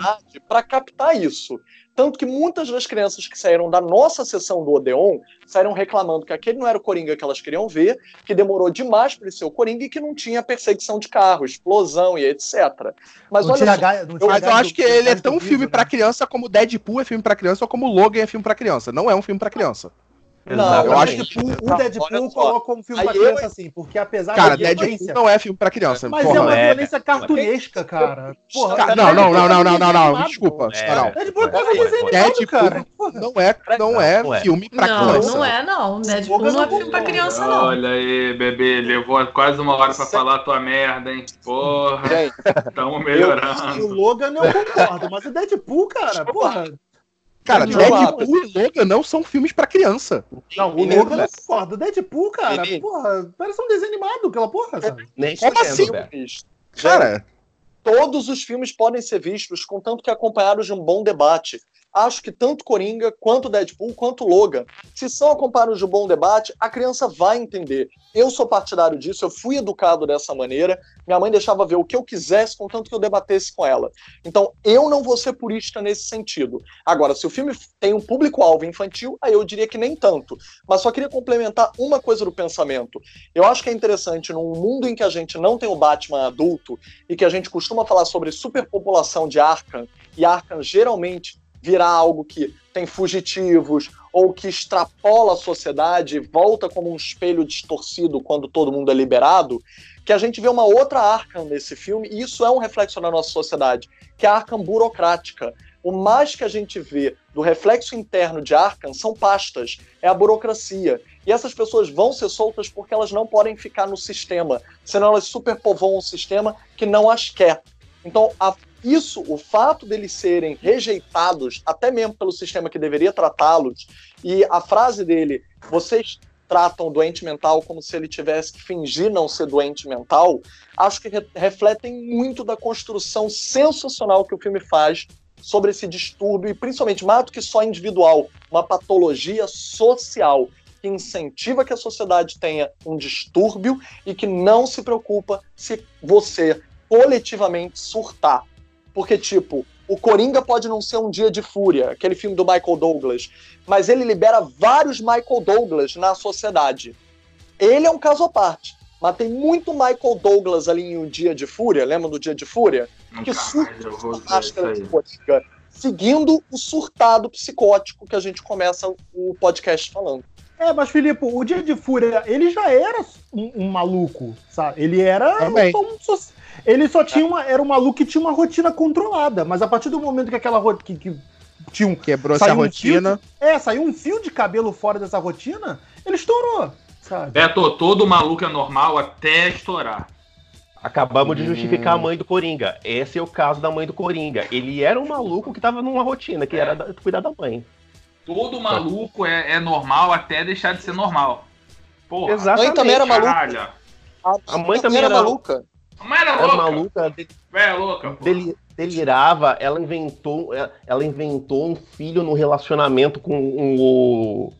para captar isso. Tanto que muitas das crianças que saíram da nossa sessão do Odeon saíram reclamando que aquele não era o Coringa que elas queriam ver, que demorou demais para ele ser o Coringa e que não tinha perseguição de carro, explosão e etc. Mas Não olha só, tinha Mas eu acho do- que ele é tão filme né? pra criança como Deadpool é filme pra criança ou como Logan é filme pra criança. Não é um filme pra criança. Não, eu acho Deadpool- Não, o Deadpool coloca como filme Aí pra eu- criança assim, porque apesar Cara, da Deadpool violência... não é filme pra criança. Mas porra. é uma é, violência velho. cartunesca, cara. Porra, Ca- cara, Não, não, não, não, não, não, não, animado. desculpa. É, Não. Deadpool é quase Não, desenho animado, Deadpool cara. Não é, não é Não é. filme pra Não, criança. não é, não. Deadpool não é não filme pra criança, não. Olha aí, bebê, levou quase uma hora pra falar a tua merda, hein? Porra, tamo O melhorando. Logan eu concordo, mas o Deadpool, cara, porra. Cara, Não, Deadpool e Logan não são filmes pra criança. Não, o Logan eu concordo. O Deadpool, cara, Ele- porra, parece um desenho animado, aquela porra, sabe? Nem Como fudendo, assim? velho. Cara, todos os filmes podem ser vistos, contanto que acompanhados de um bom debate. Acho que tanto Coringa, quanto Deadpool, quanto Logan, se são acompanhados de bom debate, a criança vai entender. Eu sou partidário disso, eu fui educado dessa maneira. Minha mãe deixava ver o que eu quisesse, contanto que eu debatesse com ela. Então, eu não vou ser purista nesse sentido. Agora, se o filme tem um público-alvo infantil, aí eu diria que nem tanto. Mas só queria complementar uma coisa do pensamento. Eu acho que é interessante, num mundo em que a gente não tem o Batman adulto e que a gente costuma falar sobre superpopulação de Arkham, e Arkham geralmente virar algo que tem fugitivos ou que extrapola a sociedade volta como um espelho distorcido quando todo mundo é liberado, que a gente vê uma outra Arkham nesse filme, e isso é um reflexo na nossa sociedade, que é a Arkham burocrática. O mais que a gente vê do reflexo interno de Arkham são pastas, é a burocracia. E essas pessoas vão ser soltas porque elas não podem ficar no sistema, senão elas superpovoam um sistema que não as quer. Então, a- isso, o fato deles serem rejeitados, até mesmo pelo sistema que deveria tratá-los, e a frase dele, vocês tratam o doente mental como se ele tivesse que fingir não ser doente mental, acho que re- refletem muito da construção sensacional que o filme faz sobre esse distúrbio, e principalmente, mais do que só individual, uma patologia social que incentiva que a sociedade tenha um distúrbio e que não se preocupa se você coletivamente surtar. Porque, tipo, o Coringa pode não ser um dia de fúria, aquele filme do Michael Douglas, mas ele libera vários Michael Douglas na sociedade. Ele é um caso à parte, mas tem muito Michael Douglas ali em um dia de fúria, lembra do dia de fúria? Que vou a máscara de. Coringa, seguindo o surtado psicótico que a gente começa o podcast falando. É, mas Filipe, o Dia de Fúria, ele já era um, um maluco, sabe? Ele era Também. um ele só tinha uma era um maluco que tinha uma rotina controlada, mas a partir do momento que aquela rotina que, que tinha um quebrou essa Saiu um rotina. é, saiu um fio de cabelo fora dessa rotina, ele estourou, sabe? Beto, todo maluco é normal até estourar. Acabamos de Hum. justificar a mãe do Coringa. Esse é o caso da mãe do Coringa. Ele era um maluco que tava numa rotina, que era da- cuidar da mãe. Todo maluco é, é normal até deixar de ser normal. Porra. A mãe também era maluca. Caralho. A mãe também era maluca. A mãe era Era louca. maluca, Véia louca, pô. deli- delirava, ela inventou, ela- inventou um filho no relacionamento com o,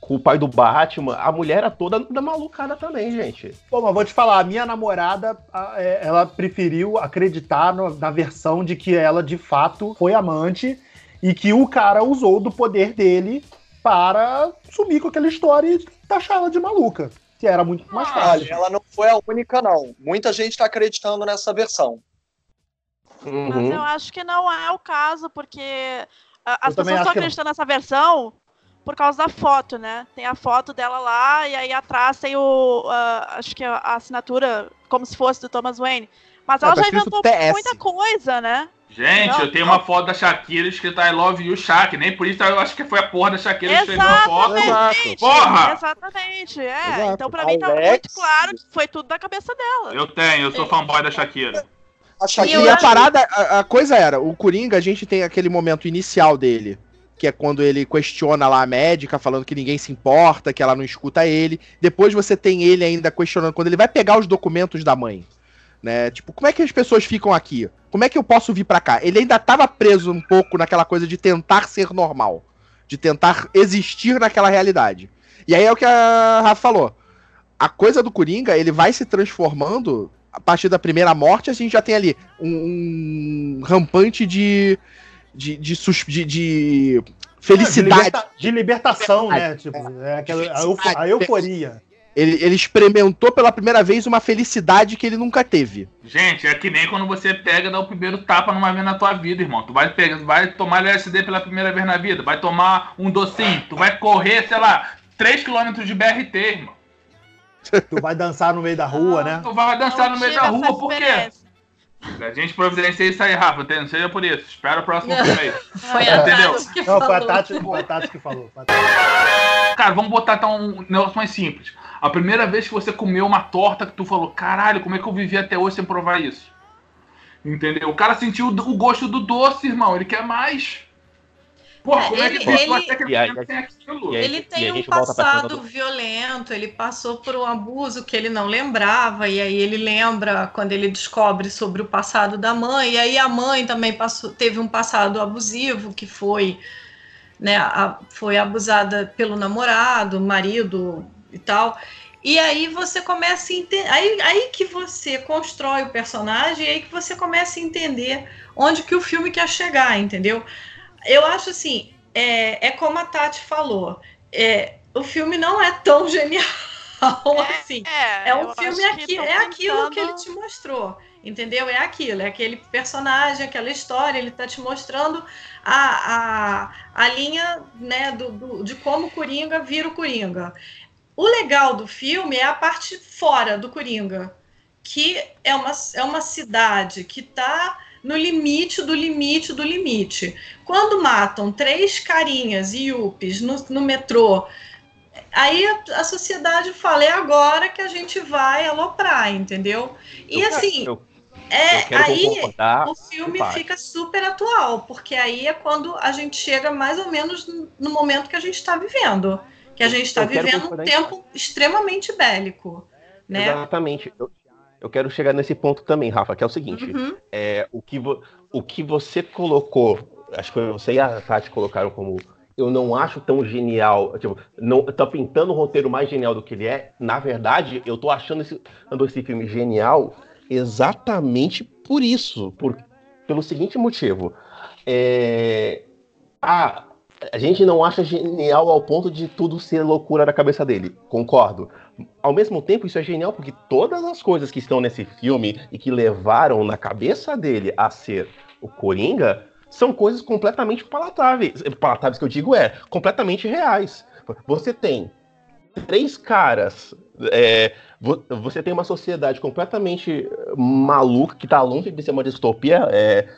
com o pai do Batman. A mulher era toda da malucada também, gente. Pô, mas vou te falar, a minha namorada, a- é, ela preferiu acreditar no- na versão de que ela de fato foi amante e que o cara usou do poder dele para sumir com aquela história e taxar ela de maluca. Que era muito mais fácil. Olha, ela não foi a única, não. Muita gente tá acreditando nessa versão. Mas Uhum. eu acho que não é o caso, porque as Eu pessoas estão acreditando nessa versão por causa da foto, né? Tem a foto dela lá e aí atrás tem o. ah, acho que a assinatura como se fosse do Thomas Wayne. Mas É, ela tá já inventou muita coisa, né? Gente, Não, eu tenho não. uma foto da Shakira escrita I love you, Shaq. Nem por isso eu acho que foi a porra da Shakira que escreveu a foto. Exatamente! Porra! Exatamente, é. Exato. Então pra mim tá muito claro que foi tudo da cabeça dela. Eu tenho, eu sou fanboy da Shakira. A E Shakira E a parada, a, a coisa era, o Coringa, a gente tem aquele momento inicial dele, que é quando ele questiona lá a médica, falando que ninguém se importa, que ela não escuta ele. Depois você tem ele ainda questionando, quando ele vai pegar os documentos da mãe. Né? Tipo, como é que as pessoas ficam aqui? Como é que eu posso vir pra cá? Ele ainda tava preso um pouco naquela coisa de tentar ser normal. De tentar existir naquela realidade. E aí é o que a Rafa falou. A coisa do Coringa, ele vai se transformando a partir da primeira morte, a gente já tem ali um, um rampante de. de, de, de- de De, felicidade. liberta- de libertação, né? Tipo, é aquela, a, eufo- a euforia. Ele, ele experimentou pela primeira vez uma felicidade que ele nunca teve. Gente, é que nem quando você pega dá o primeiro tapa numa vez na tua vida, irmão. Tu vai, pegar, vai tomar LSD pela primeira vez na vida, vai tomar um docinho, tu vai correr, sei lá, 3km de BRT, irmão. Tu vai dançar no meio da rua, né? Tu vai dançar Não no meio da rua, por quê? A gente providencia isso aí, Rafa, não seja por isso. Espera o próximo filme aí. Foi a Entendeu? Tati que Não, foi a falou. Tati, foi a Tati que falou. Tati. Cara, vamos botar então um negócio mais simples. A primeira vez que você comeu uma torta que tu falou, caralho, como é que eu vivi até hoje sem provar isso? Entendeu? O cara sentiu o gosto do doce, irmão. Ele quer mais. Porra, É, como é ele- que a pessoa ele- até que E aí- ele tem aquilo? aí- Ele tem um passado do- violento, ele passou por um abuso que ele não lembrava, e aí ele lembra quando ele descobre sobre o passado da mãe, e aí a mãe também passou, teve um passado abusivo, que foi, né, a- foi abusada pelo namorado, marido e tal. E aí você começa a entender. Aí, aí que você constrói o personagem, e aí que você começa a entender onde que o filme quer chegar, entendeu? Eu acho assim, é, é como a Tati falou, é, o filme não é tão genial assim. É, É um filme aqui, é aquilo que ele tentando- te mostrou, entendeu? É aquilo, é aquele personagem, aquela história, ele tá te mostrando a, a, a linha né, do, do- de como o Coringa vira o Coringa. O legal do filme é a parte fora do Coringa, que é uma, é uma cidade que tá no limite do limite do limite. Quando matam três carinhas e yuppies no, no metrô, aí a, a sociedade fala, é agora que a gente vai aloprar, entendeu? E Eu- assim, é quero aí concordar o filme fica super atual, porque aí é quando a gente chega mais ou menos no- no momento que a gente está vivendo. Que a gente está vivendo um tempo extremamente bélico. Né? Exatamente. Eu, eu quero chegar nesse ponto também, Rafa, que é o seguinte. Uhum. É, o, que vo- o que você colocou, acho que você e a Tati colocaram como eu não acho tão genial, tipo, não tá pintando o roteiro mais genial do que ele é. Na verdade, eu tô achando esse, esse filme genial exatamente por isso, por, pelo seguinte motivo. É, ah, a gente não acha genial ao ponto de tudo ser loucura da cabeça dele, concordo. Ao mesmo tempo, isso é genial porque todas as coisas que estão nesse filme e que levaram na cabeça dele a ser o Coringa são coisas completamente palatáveis. Palatáveis que eu digo é completamente reais. Você tem três caras. é, vo- você tem uma sociedade completamente maluca que tá longe de ser uma distopia. é,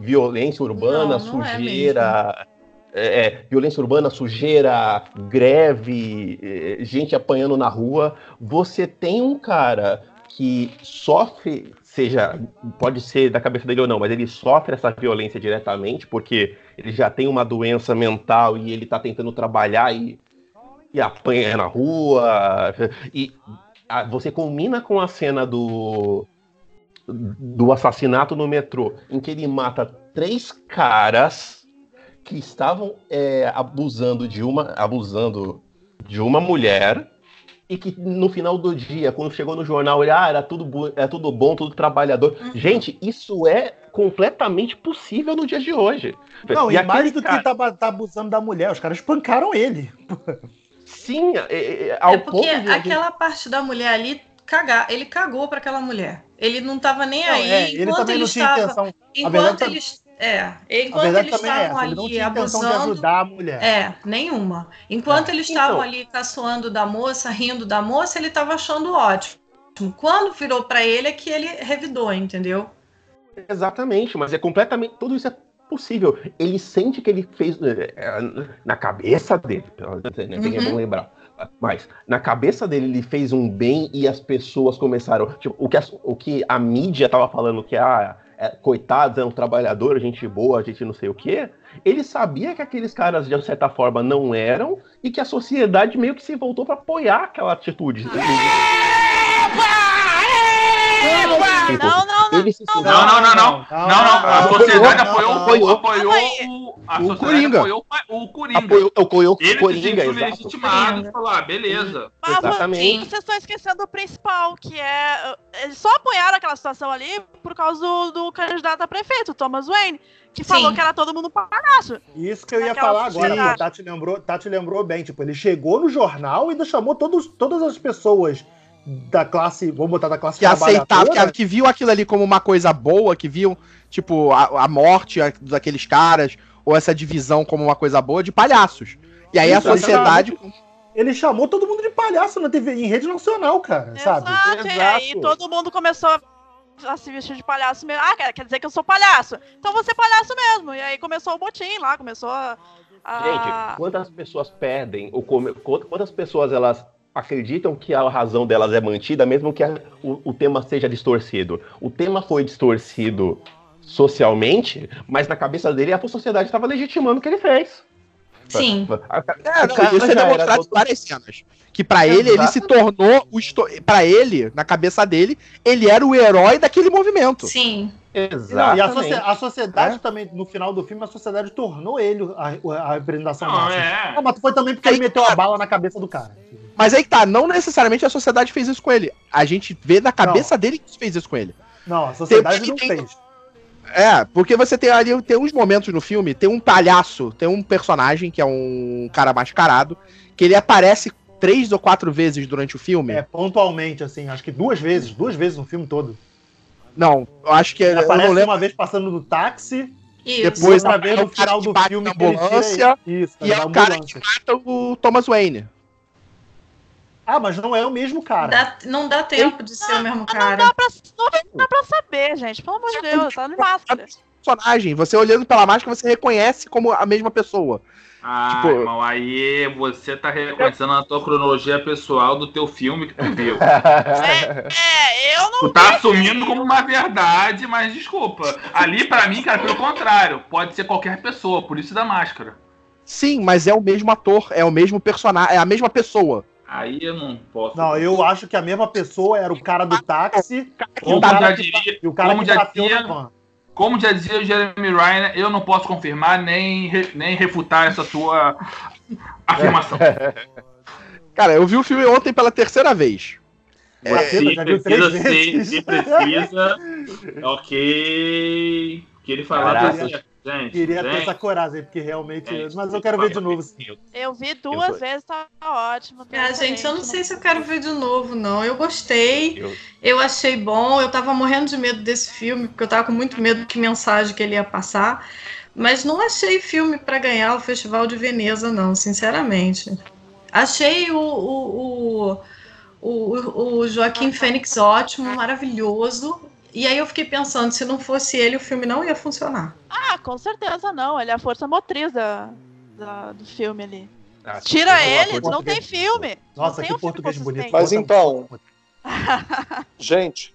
violência urbana, Não, não é sujeira. é, é, violência urbana, sujeira, greve, é, gente apanhando na rua. Você tem um cara que sofre, seja, pode ser da cabeça dele ou não, mas ele sofre essa violência diretamente porque ele já tem uma doença mental e ele tá tentando trabalhar e, e apanha na rua. E a- você combina com a cena do do assassinato no metrô, em que ele mata três caras que estavam é, abusando de uma abusando de uma mulher e que no final do dia, quando chegou no jornal, ele, ah, era tudo, é tudo bom, tudo trabalhador. Gente, isso é completamente possível no dia de hoje. Não, e, aquele mais do cara- que tá, tá abusando da mulher, os caras espancaram ele. Sim, é, é, ao É porque ponto de- aquela parte da mulher ali, cagar, ele cagou pra aquela mulher. Ele não tava nem Não, aí. é, ele enquanto também ele não tinha estava, enquanto verdade, eles, é, a enquanto eles é estavam. Ele não ali de abusando, ajudar a mulher. é, nenhuma. Enquanto É. eles estavam Então. ali caçoando da moça, rindo da moça, ele tava achando ótimo. Quando virou pra ele é que ele revidou, entendeu? Exatamente, mas é completamente. Tudo isso é possível. Ele sente que ele fez. é, é, Na cabeça dele, pelo menos, né, tem que Uhum. lembrar. Mas na cabeça dele ele fez um bem e as pessoas começaram. Tipo, o que, as- o que a mídia tava falando que ah, é, coitados, é um trabalhador, gente boa, gente não sei o quê. Ele sabia que aqueles caras, de certa forma, não eram, e que a sociedade meio que se voltou para apoiar aquela atitude. Não, não, não. ele se Não, não, não, não. Não, não. A não, sociedade não, apoiou, não, apoiou, apoiou o. A sociedade Coringa. apoiou o Coringa. apoiou, apoiou o Ele se Coringa, sentiu exato. legitimado e falou: ah, beleza. Mas Exatamente. vocês estão esquecendo o principal, que é. uh, Eles só apoiaram aquela situação ali por causa do, do candidato a prefeito, Thomas Wayne, que falou Sim. que era todo mundo palhaço. Isso que eu ia falar agora, Tati lembrou, Tati lembrou bem. Tipo, ele chegou no jornal e ainda chamou todos, todas as pessoas da classe, vamos botar da classe que aceitava, que, que viu aquilo ali como uma coisa boa, que viu, tipo, a, a morte a- daqueles caras, ou essa divisão como uma coisa boa, de palhaços. E aí a sociedade. Ele chamou todo mundo de palhaço na TV, em rede nacional, cara, sabe? Exato, e aí todo mundo começou a se vestir de palhaço mesmo. Ah, quer, quer dizer que eu sou palhaço. Então vou ser palhaço mesmo. E aí começou o botim lá, começou a. a- Gente, quantas pessoas perdem, ou quantas pessoas elas acreditam que a razão delas é mantida, mesmo que a- o, o tema seja distorcido? O tema foi distorcido socialmente, mas na cabeça dele a sociedade estava legitimando o que ele fez. Sim. A- a- É, não, cara isso é demonstrado em várias cenas. Que pra ele, ele se tornou o. Esto... Pra ele, na cabeça dele, ele era o herói daquele movimento. Sim. Não, e a, socie- a sociedade É. também, no final do filme, a sociedade tornou ele a, a representação Não, máxima. é. Ah, mas foi também porque Aí, ele meteu a bala na cabeça do cara. Mas aí que tá, não necessariamente a sociedade fez isso com ele. A gente vê na cabeça dele que fez isso com ele. Não, a sociedade Tem- não tem- fez. É, porque você tem ali tem uns momentos no filme, tem um palhaço, tem um personagem que é um cara mascarado, que ele aparece três ou quatro vezes durante o filme. É, pontualmente, assim, acho que duas vezes, duas vezes no filme todo. Não, eu acho que Ele eu aparece não lembro. uma vez passando no táxi, Isso. Depois outra vez o no final do filme na que ele tira ambulância, Isso, E é o cara que mata o Thomas Wayne. Ah, mas não é o mesmo cara. Dá- não dá tempo de ser o mesmo Não cara. dá, pra, não dá pra saber, gente. Pelo amor de Deus, tá no máscara. Personagem, você olhando pela máscara, você reconhece como a mesma pessoa. Ah, Tipo- irmão, aí você tá reconhecendo a tua cronologia pessoal do teu filme que tu viu. É, eu não. Tu tá assumindo como uma verdade, mas desculpa. Ali, pra mim, cara, pelo contrário, pode ser qualquer pessoa, por isso da máscara. Sim, mas é o mesmo ator, é o mesmo personagem, é a mesma pessoa. Aí eu não posso. Não, eu acho que a mesma pessoa era o cara do táxi Como o cara já que diria, e o cara como que já dizia, na como já dizia o Jeremy Ryan, eu não posso confirmar nem, nem refutar essa tua afirmação. Cara, eu vi o filme ontem pela terceira vez. É, viu precisa, se, se precisa, ok. Que ele Caraca. tá certo. Gente, Queria ter gente, essa coragem, porque realmente. Gente, mas eu quero ver de novo. Eu vi duas Eu vezes, tá ótimo. tá Ah, gente, eu não sei se eu quero ver de novo, não. Eu gostei, Eu- eu achei bom, eu tava morrendo de medo desse filme, porque eu tava com muito medo que mensagem que ele ia passar. Mas não achei filme pra ganhar o Festival de Veneza, não, sinceramente. Achei o, o, o, o, o Joaquim Fênix ótimo, maravilhoso. E aí eu fiquei pensando, se não fosse ele, o filme não ia funcionar. Ah, com certeza não. Ele é a força motriz da, da- do filme ali. Ah, Tira ele, não tem filme. Nossa, tem que um filme português bonito. Mas então, Gente,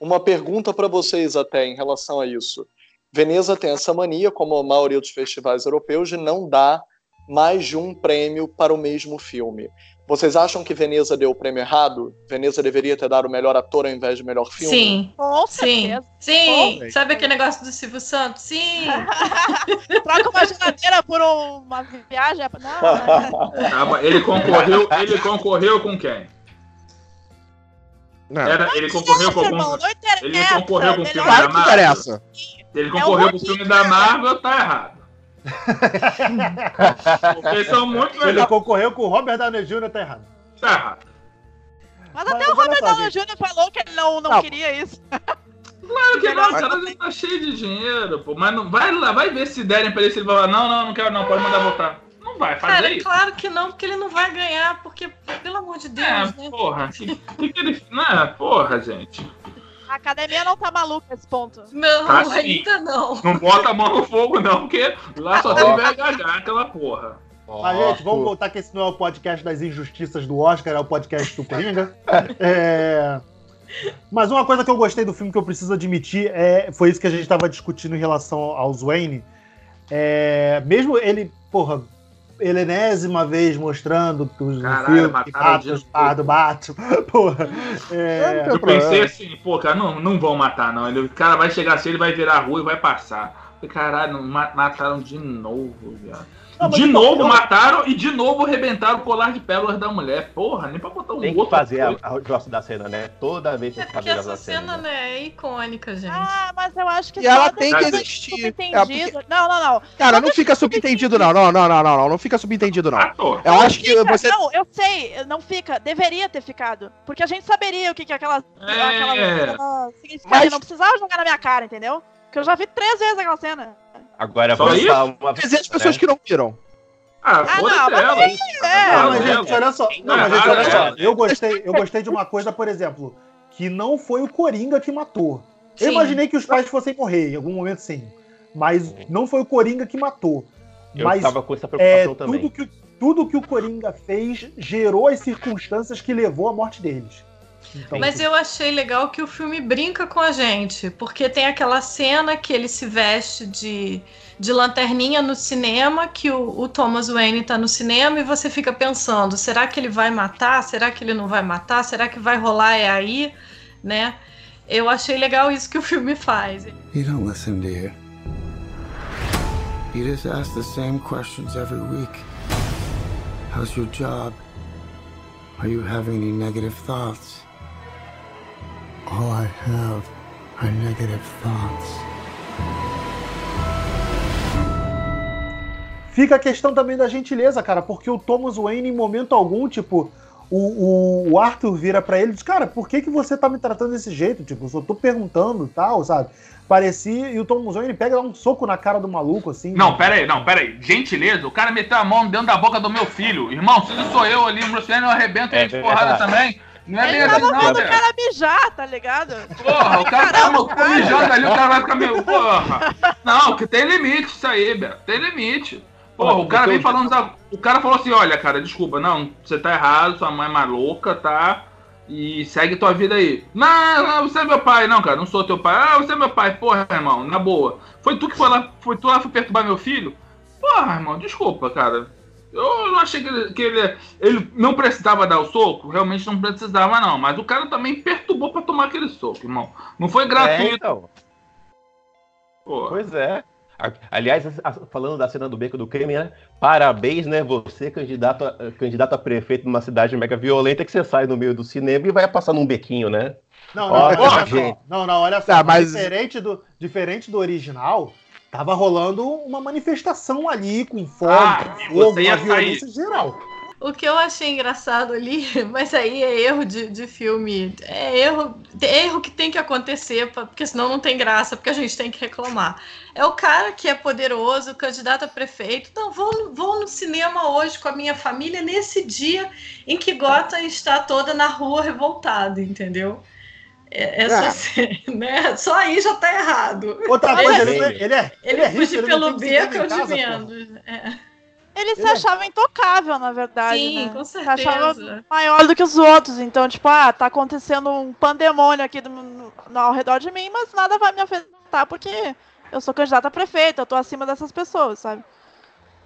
uma pergunta para vocês até em relação a isso. Veneza tem essa mania, como a maioria dos festivais europeus, de não dar mais de um prêmio para o mesmo filme. Vocês acham que Veneza deu o prêmio errado? Veneza deveria ter dado o melhor ator ao invés de melhor filme? Sim. Com Sim. certeza. Sim. Sabe aquele negócio do Silvio Santos? Sim. Troca uma geladeira por um- uma viagem. Não, ele concorreu, ele concorreu com quem? Não. Era, ele concorreu com algum. não interessa. Ele concorreu com o filme que interessa. Ele É concorreu com o filme da Marvel, tá errado. Porque são muito Ele melhores. concorreu com o Robert Downey Jr. tá errado. Tá errado. Mas Mas até o Robert Downey. Jr. falou que ele não, não, Não. queria isso. Claro que não, cara, ele tá cheio de dinheiro, pô. Mas não, vai lá, vai ver se derem pra ele se ele vai falar, não, não, não quero não, pode mandar voltar. Não vai fazer Cara, isso. claro que não, porque ele não vai ganhar, porque, pelo amor de Deus, É, né? porra, que, que, que ele. Não, porra, gente. A academia não tá maluca nesse ponto. Não, Tá sim. ainda não. Não bota a mão no fogo, não, porque lá só tem VHH, aquela porra. Mas, gente, vamos voltar que esse não é o podcast das injustiças do Oscar, é o podcast do Coringa. É... Mas uma coisa que eu gostei do filme que eu preciso admitir é, foi isso que a gente estava discutindo em relação aos Wayne. É, mesmo ele, porra, enésima vez mostrando que os Caralho, filmes que mataram os pardos, batem. Porra. É, Eu pensei assim, pô, cara, não, não vão matar, não. Ele, o cara vai chegar assim, ele vai virar a rua e vai passar. Falei, Caralho, mataram de novo, viado. Não, de então, novo eu- mataram e de novo arrebentaram o colar de pérolas da mulher. Porra, nem pra botar um Tem que outro. fazer a, a gosto da cena, né? Toda vez tem É que porque fazer essa a cena. cena, né? é icônica, gente. Ah, mas eu acho que E ela tem que existir. Subentendido. Não, não, não. Cara, não fica subentendido, não. Não, não, não, não, não. Não fica subentendido, não. Ator. Eu acho que você. Não, eu sei, não fica. Deveria ter ficado. Porque a gente saberia o que, que aquela. É. aquela. Mas- Não precisava jogar na minha cara, entendeu? Porque eu já vi três vezes aquela cena. Agora Só vamos isso? falar uma as pessoas que não viram. Ah, Ah, não, mas ela. É, Não, mas, gente, olha só. Não, mas, gente, olha só. Eu gostei, eu gostei de uma coisa, por exemplo, que não foi o Coringa que matou. Eu Sim. imaginei que os pais fossem morrer, em algum momento sim. Mas não foi o Coringa que matou. Eu Mas tava com essa é, preocupação também. tudo, que, tudo que o Coringa fez gerou as circunstâncias que levou à morte deles. Então, Mas eu achei legal que o filme brinca com a gente, porque tem aquela cena que ele se veste de, de lanterninha no cinema, que o, o Thomas Wayne tá no cinema e você fica pensando, será que ele vai matar? Será que ele não vai matar? Será que vai rolar é aí, né? Eu achei legal isso que o filme faz. You don't listen, you? You just ask the same questions every week. How's your job? Are you having any negative thoughts? All I have are negative thoughts. Fica a questão também da gentileza, cara, porque o Thomas Wayne, em momento algum, tipo, o, o- o Arthur vira pra ele e diz, cara, por que, que você tá me tratando desse jeito? Tipo, eu só tô perguntando e tal, sabe? Parecia, e o Thomas Wayne pega e dá um soco na cara do maluco, assim. Não, pera aí, não, pera aí. Gentileza, o cara meteu a mão dentro da boca do meu filho. Irmão, se sou eu ali, o Bruce Wayne, eu arrebento É ele de porrada verdade. também. Não é Ele bem tava assim, não, mandando o velho. cara mijar, tá ligado? Porra, o cara tá mo- mijando ali, o cara vai ficar meio. Porra. Não, que tem limite isso aí, Beto. Tem limite. Porra, o cara vem falando. O cara falou assim: olha, cara, desculpa, não, você tá errado, sua mãe é maluca, tá? E segue tua vida aí. Não, não, você é meu pai, não, cara, não sou teu pai. Ah, você é meu pai, porra, irmão, na boa. Foi tu que foi lá, foi tu lá foi perturbar meu filho? Porra, irmão, desculpa, cara. Eu não achei que ele, que ele, ele não precisava dar o soco, realmente não precisava, não. Mas o cara também perturbou pra tomar aquele soco, irmão. Não foi É, gratuito, então. pô. Pois é. Aliás, falando da cena do beco do crime, né? Parabéns, né? Você, candidato a, candidato a prefeito numa cidade mega violenta, que você sai no meio do cinema e vai passar num bequinho, né? Não, não, olha só. gente. não, não, olha só. Tá, mas- diferente, do, diferente do original, tava rolando uma manifestação ali com fogo, Ah, fogo, uma violência geral. O que eu achei engraçado ali, mas aí é erro de, de filme, é erro, é erro que tem que acontecer, pra- porque senão não tem graça, porque a gente tem que reclamar. É o cara que é poderoso, candidato a prefeito. Não, vou, no- vou no cinema hoje com a minha família nesse dia em que Gotham está toda na rua revoltada, entendeu? É, essa Ah. cena, né? Só aí já tá errado. Outra Mas coisa, é- ele, ele é. Ele, é rico, fugir ele não pelo beco, de vendo. É. Ele se Ele é- achava intocável, na verdade. Sim, né? com Se achava certeza. maior do que os outros. Então, tipo, ah, tá acontecendo um pandemônio aqui do- no- no- ao redor de mim, mas nada vai me afetar porque eu sou candidata a prefeita, eu tô acima dessas pessoas, sabe?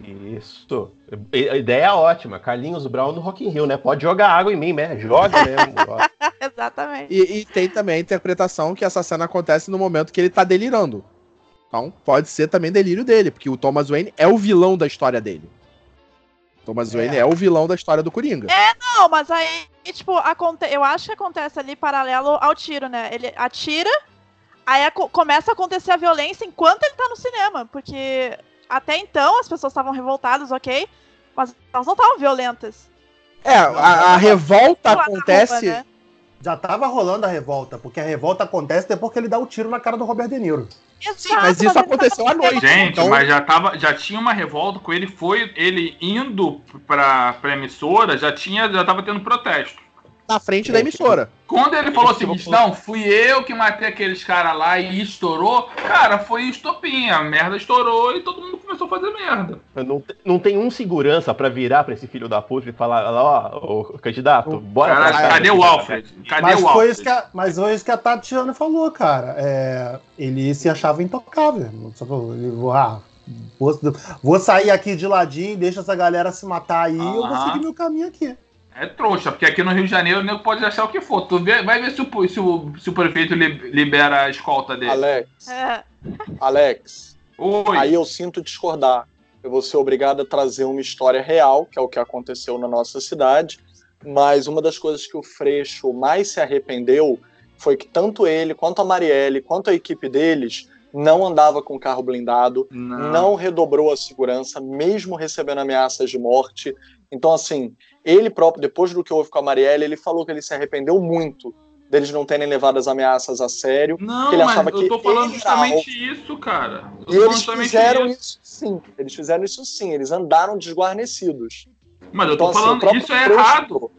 Isso. A ideia é ótima. Carlinhos Brown no Rock in Rio, né? Pode jogar água em mim, né? Joga mesmo. Exatamente. E, e tem também a interpretação que essa cena acontece no momento que ele tá delirando. Então, pode ser também delírio dele, porque o Thomas Wayne é o vilão da história dele. Thomas Wayne é o vilão da história do Coringa. Não, mas aí, tipo, aconte... eu acho que acontece ali paralelo ao tiro, né? Ele atira, aí aco- começa a acontecer a violência enquanto ele tá no cinema, porque até então as pessoas estavam revoltadas, ok? Mas elas não estavam violentas. É, a, a revolta acontece. rua, né? Já tava rolando a revolta, porque a revolta acontece depois que ele dá o tiro na cara do Robert De Niro. Exato, mas isso tava aconteceu à noite. cinema. Gente, Então- mas já, tava, já tinha uma revolta com ele, foi ele indo pra, pra emissora, já tinha, já tava tendo protesto. Na frente da emissora. Quando ele falou o seguinte, não, fui eu que matei aqueles caras lá e estourou, cara, foi estopinha, a merda estourou e todo mundo começou a fazer merda. Não, não tem um segurança pra virar pra esse filho da puta e falar, ó, ô, candidato, bora Caralho, pra cadê o Alfred? Cadê Mas o foi, Alfred? isso que a, mas foi isso que a Tatiana falou, cara. É, ele se achava intocável. Só falou, ele, ah, vou, vou sair aqui de ladinho, deixa essa galera se matar aí, eu vou seguir meu caminho aqui. É trouxa, porque aqui no Rio de Janeiro o nego pode achar o que for. Tu vê, vai ver se o, se o, se o prefeito li- libera a escolta dele. Alex, É, Alex, Oi. aí eu sinto discordar. Eu vou ser obrigado a trazer uma história real, que é o que aconteceu na nossa cidade, mas uma das coisas que o Freixo mais se arrependeu foi que tanto ele, quanto a Marielle, quanto a equipe deles não andava com carro blindado, Não. não redobrou a segurança, mesmo recebendo ameaças de morte. Então, assim, ele próprio, depois do que houve com a Marielle, ele falou que ele se arrependeu muito deles não terem levado as ameaças a sério. Não, que ele mas achava eu que tô falando justamente isso, cara. Eu E eles fizeram isso. isso sim. Eles fizeram isso sim. Eles andaram desguarnecidos. Mas eu Então, tô assim, o falando, próprio isso é errado.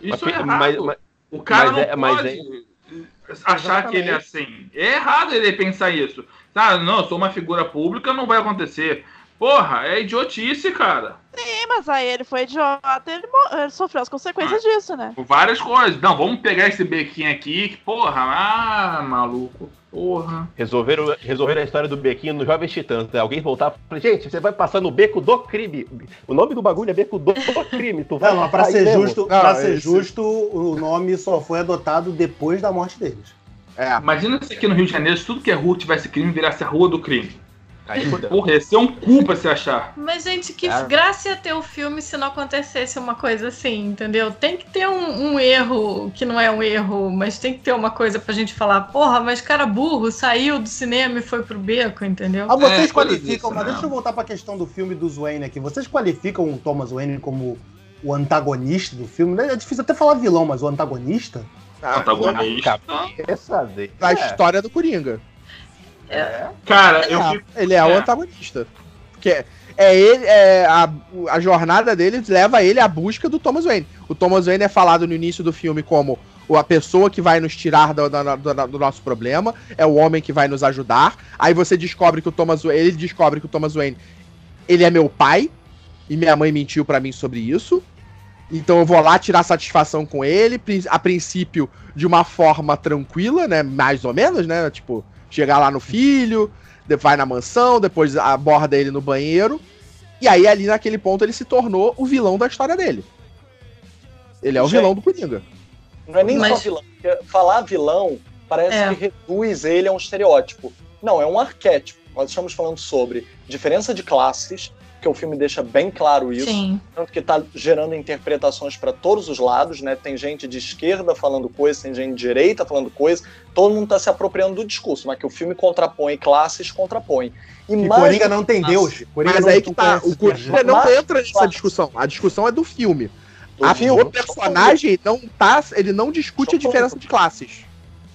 Isso Mas- é errado. mas- mas- o cara mas não é- mas pode achar que ele é assim. É errado ele pensar isso. Ah, não, eu sou uma figura pública, não vai acontecer. Porra, é idiotice, cara. sim, mas aí ele foi idiota, ele, ele sofreu as consequências disso, né? Várias coisas. Não, vamos pegar esse bequinho aqui, que, porra, ah, maluco. Porra. Resolveram, resolveram a história do bequinho no Jovens Titãs. né? Alguém voltar e falar, gente, você vai passar no beco do crime. O nome do bagulho é beco do, do crime. Tu vai Não, mas pra ser mesmo. justo, Não, pra ser esse- justo, o nome só foi adotado depois da morte deles. É. Imagina se aqui no Rio de Janeiro, se tudo que é rua tivesse crime, virasse a rua do crime. Aí, fudeu. Porra, ia ser um cu pra se achar. Mas, gente, que É. graça ia ter o filme se não acontecesse uma coisa assim, entendeu? Tem que ter um, um erro que não é um erro, mas tem que ter uma coisa pra gente falar, porra, mas cara burro saiu do cinema e foi pro beco, entendeu? Ah, vocês É, qualificam, coisa mas deixa eu voltar pra questão do filme do Wayne aqui. Vocês qualificam o Thomas Wayne como o antagonista do filme? É difícil até falar vilão, mas o antagonista? Antagonista. Essa vez. Da É. história do Coringa. Cara, eu É, fico. ele é, o é. antagonista. Porque é, é ele, é, a, a jornada dele leva ele à busca do Thomas Wayne. O Thomas Wayne é falado no início do filme como o- a pessoa que vai nos tirar do, da- da- do nosso problema, é o homem que vai nos ajudar. Aí você descobre que o Thomas Wayne, ele descobre que o Thomas Wayne, ele é meu pai, e minha mãe mentiu pra mim sobre isso. Então eu vou lá tirar satisfação com ele, a princípio de uma forma tranquila, né? Mais ou menos, né? Tipo, chegar lá no filho, de- vai na mansão, depois aborda ele no banheiro. E aí, ali naquele ponto, ele se tornou o vilão da história dele. Ele é o Gente. vilão do Coringa. Não é nem só Mas- vilão. porque falar vilão parece É. que reduz ele a um estereótipo. Não, é um arquétipo. Nós estamos falando sobre diferença de classes, que o filme deixa bem claro isso. Sim. Tanto que tá gerando interpretações para todos os lados, né? Tem gente de esquerda falando coisa, tem gente de direita falando coisa. Todo mundo tá se apropriando do discurso, mas que o filme contrapõe classes, contrapõe. E E mais Coringa não tem Deus. Coringa Mas não aí que tá, o Coringa não Mas- entra nessa discussão. A discussão é do filme. do A, filme, o personagem não tá, ele não discute a diferença de classes.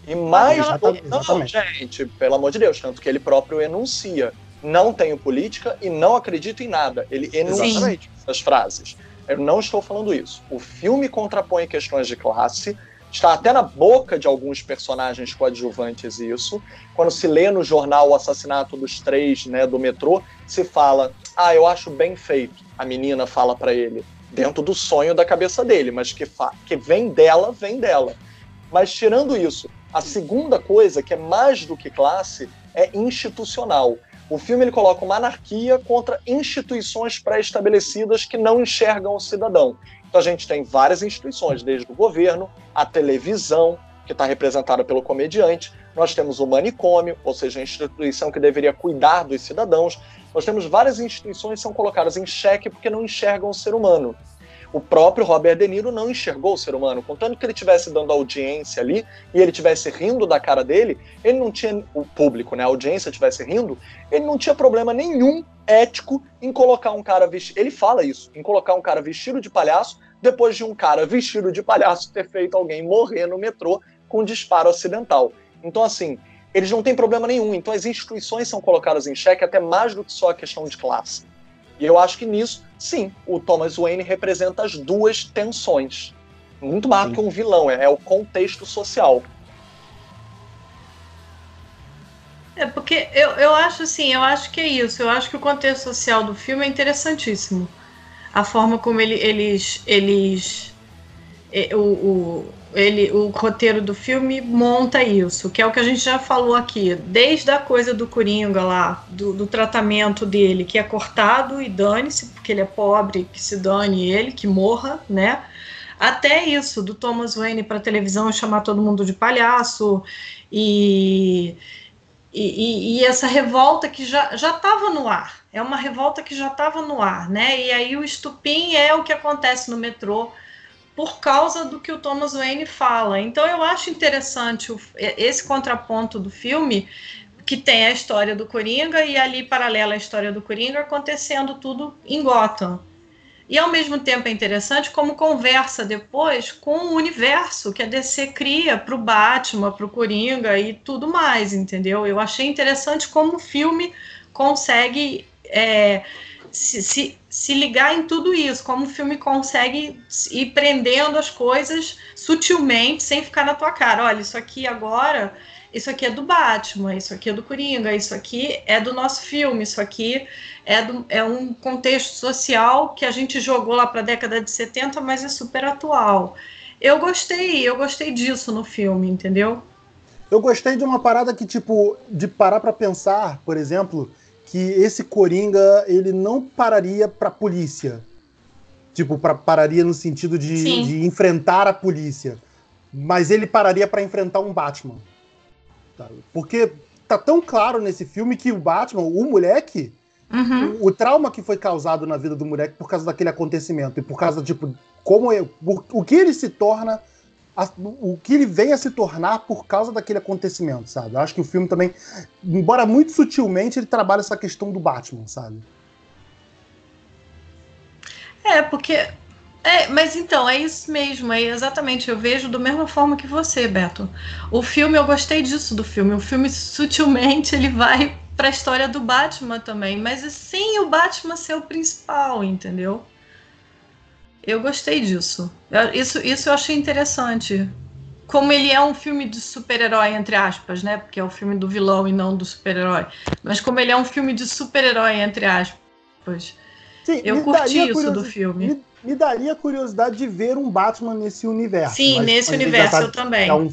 E mais Exata- do... Não, exatamente. gente, pelo amor de Deus, tanto que ele próprio enuncia. Não tenho política e não acredito em nada. Ele enuncia essas frases. Eu não estou falando isso. O filme contrapõe questões de classe, Está até na boca de alguns personagens coadjuvantes isso. Quando se lê no jornal o assassinato dos três, né, do metrô, se fala: "Ah, eu acho bem feito". A menina fala para ele, dentro do sonho da cabeça dele, mas que que vem dela, vem dela. Mas tirando isso, a segunda coisa que é mais do que classe é institucional. O filme ele coloca uma anarquia contra instituições pré-estabelecidas que não enxergam o cidadão. Então a gente tem várias instituições, desde o governo, a televisão, que está representada pelo comediante, nós temos o manicômio, ou seja, a instituição que deveria cuidar dos cidadãos. Nós temos várias instituições que são colocadas em xeque porque não enxergam o ser humano o próprio Robert De Niro não enxergou o ser humano. Contanto que ele estivesse dando audiência ali e ele estivesse rindo da cara dele, ele não tinha. O público, né? A audiência estivesse rindo, ele não tinha problema nenhum ético em colocar um cara vestido. Ele fala isso, em colocar um cara vestido de palhaço depois de um cara vestido de palhaço ter feito alguém morrer no metrô com um disparo acidental. Então, assim, eles não têm problema nenhum. Então, as instituições são colocadas em xeque até mais do que só a questão de classe. E eu acho que nisso, sim, o Thomas Wayne representa as duas tensões. Muito mais que um vilão, é, é o contexto social. É, porque eu, eu acho assim, eu acho que é isso. Eu acho que o contexto social do filme é interessantíssimo. A forma como ele, eles. eles o, o, ele, o roteiro do filme monta isso, que é o que a gente já falou aqui, desde a coisa do Coringa lá, do, do tratamento dele, que é cortado e dane-se, porque ele é pobre, que se dane ele, que morra, né? Até isso, do Thomas Wayne para televisão chamar todo mundo de palhaço e, e, e, essa revolta que já estava no ar. É uma revolta que já estava no ar, né? E aí o estupim é o que acontece no metrô por causa do que o Thomas Wayne fala. Então eu acho interessante o, esse contraponto do filme, que tem a história do Coringa e ali paralela a história do Coringa acontecendo tudo em Gotham. E ao mesmo tempo é interessante como conversa depois com o universo que a DC cria para o Batman, para o Coringa e tudo mais, entendeu? Eu achei interessante como o filme consegue é, se, se, se ligar em tudo isso, como o filme consegue ir prendendo as coisas sutilmente, sem ficar na tua cara. Olha, isso aqui agora, isso aqui é do Batman, isso aqui é do Coringa, isso aqui é do nosso filme, isso aqui é, do, é um contexto social que a gente jogou lá para a década de 70, mas é super atual. Eu gostei, eu gostei disso no filme, entendeu? Eu gostei de uma parada que, tipo, de parar para pensar, por exemplo, que esse Coringa ele não pararia para a polícia. Tipo, pra, pararia no sentido de, de, enfrentar a polícia. Mas ele pararia para enfrentar um Batman. Tá? Porque tá tão claro nesse filme que o Batman, o moleque, uhum. o, o, trauma que foi causado na vida do moleque por causa daquele acontecimento e por causa, tipo, como eu, o que ele se torna a, o que ele vem a se tornar por causa daquele acontecimento, sabe? Eu acho que o filme também, embora muito sutilmente, ele trabalha essa questão do Batman, sabe? É, porque. É, mas então, é isso mesmo, é exatamente. Eu vejo da mesma forma que você, Beto. O filme, eu gostei disso do filme. O filme, sutilmente, ele vai para a história do Batman também, mas sem o Batman ser o principal, entendeu? Eu gostei disso. Isso, isso eu achei interessante. Como ele é um filme de super-herói, entre aspas, né? Porque é o filme do vilão e não do super-herói. Mas como ele é um filme de super-herói, entre aspas. Sim, eu curti isso do filme. Me, me, daria curiosidade de ver um Batman nesse universo. Sim, nesse universo tá, eu também. É um,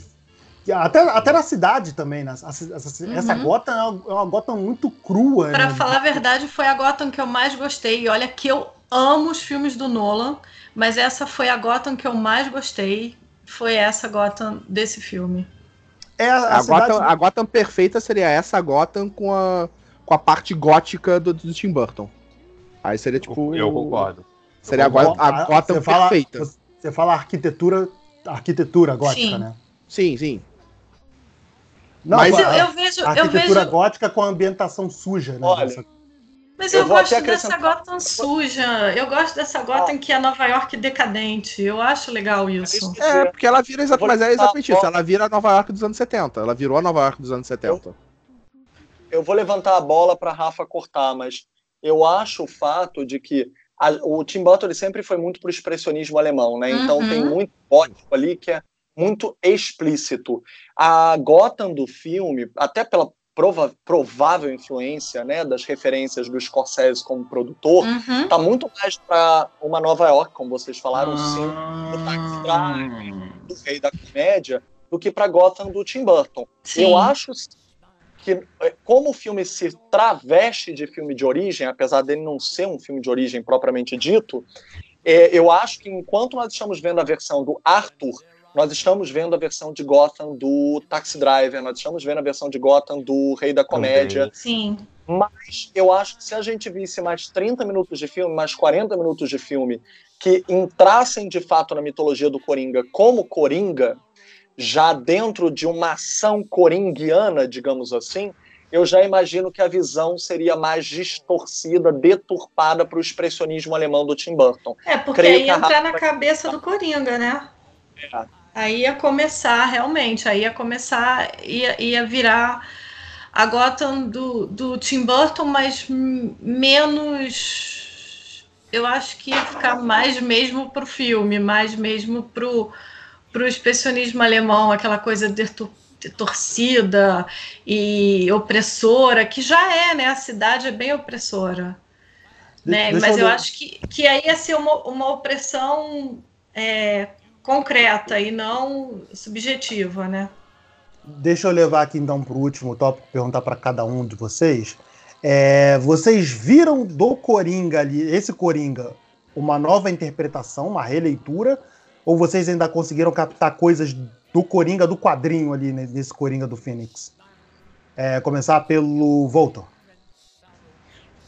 até, até na cidade também, né? Essa, essa, uhum. essa Gotham é uma, é uma Gotham muito crua. Para né? falar a verdade, foi a Gotham que eu mais gostei. E olha que eu amo os filmes do Nolan. Mas essa foi a Gotham que eu mais gostei. Foi essa Gotham desse filme. É a, a, a, cidade... Gotham, a Gotham perfeita seria essa Gotham com a, com a parte gótica do, do Tim Burton. Aí seria tipo. Eu, eu concordo. Seria eu concordo. a, Gotham você perfeita. Fala, você fala arquitetura, arquitetura gótica, sim. né? Sim, sim. Não, mas eu, eu vejo. A arquitetura eu vejo... gótica com a ambientação suja, né? Olha, mas eu, eu gosto dessa Gotham suja. Eu gosto dessa Gotham ah. que é Nova York decadente. Eu acho legal isso. É, porque ela vira exatamente, mas é exatamente isso. Ela vira a Nova York dos anos 70. Ela virou a Nova York dos anos 70. Eu, eu vou levantar a bola para Rafa cortar, mas eu acho o fato de que a, o Tim Burton sempre foi muito pro expressionismo alemão, né? Então uhum. tem muito gótico ali que é muito explícito. A Gotham do filme, até pela prova, provável influência né, das referências do Scorsese como produtor, Uhum. tá muito mais para uma Nova York, como vocês falaram, sim, Ah. do Taxi Drive, do Rei da Comédia, do que para Gotham do Tim Burton. Sim. Eu acho que, eh, como o filme se traveste de filme de origem, apesar dele não ser um filme de origem propriamente dito, eh, eu acho que enquanto nós estamos vendo a versão do Arthur, nós estamos vendo a versão de Gotham do Taxi Driver, nós estamos vendo a versão de Gotham do Rei da Comédia. Sim. Mas eu acho que se a gente visse mais 30 minutos de filme, mais 40 minutos de filme, que entrassem de fato na mitologia do Coringa como Coringa, já dentro de uma ação coringuiana, digamos assim, eu já imagino que a visão seria mais distorcida, deturpada para o expressionismo alemão do Tim Burton. É, porque Creio aí entra na cabeça do Coringa, né? É. Aí ia começar, realmente, aí ia começar, ia, ia virar a Gotham do, do Tim Burton, mas menos. Eu acho que ia ficar mais mesmo pro filme, mais mesmo pro, pro expressionismo alemão, aquela coisa detur- torcida e opressora, que já é, né? A cidade é bem opressora. De- Né? Mas eu ler- acho que, que aí ia ser uma, uma opressão é, concreta e não subjetiva, né? Deixa eu levar aqui então para o último tópico, perguntar para cada um de vocês. É, vocês viram do Coringa ali, esse Coringa, uma nova interpretação, uma releitura? Ou vocês ainda conseguiram captar coisas do Coringa, do quadrinho ali, né, nesse Coringa do Phoenix? É, começar pelo Voltor.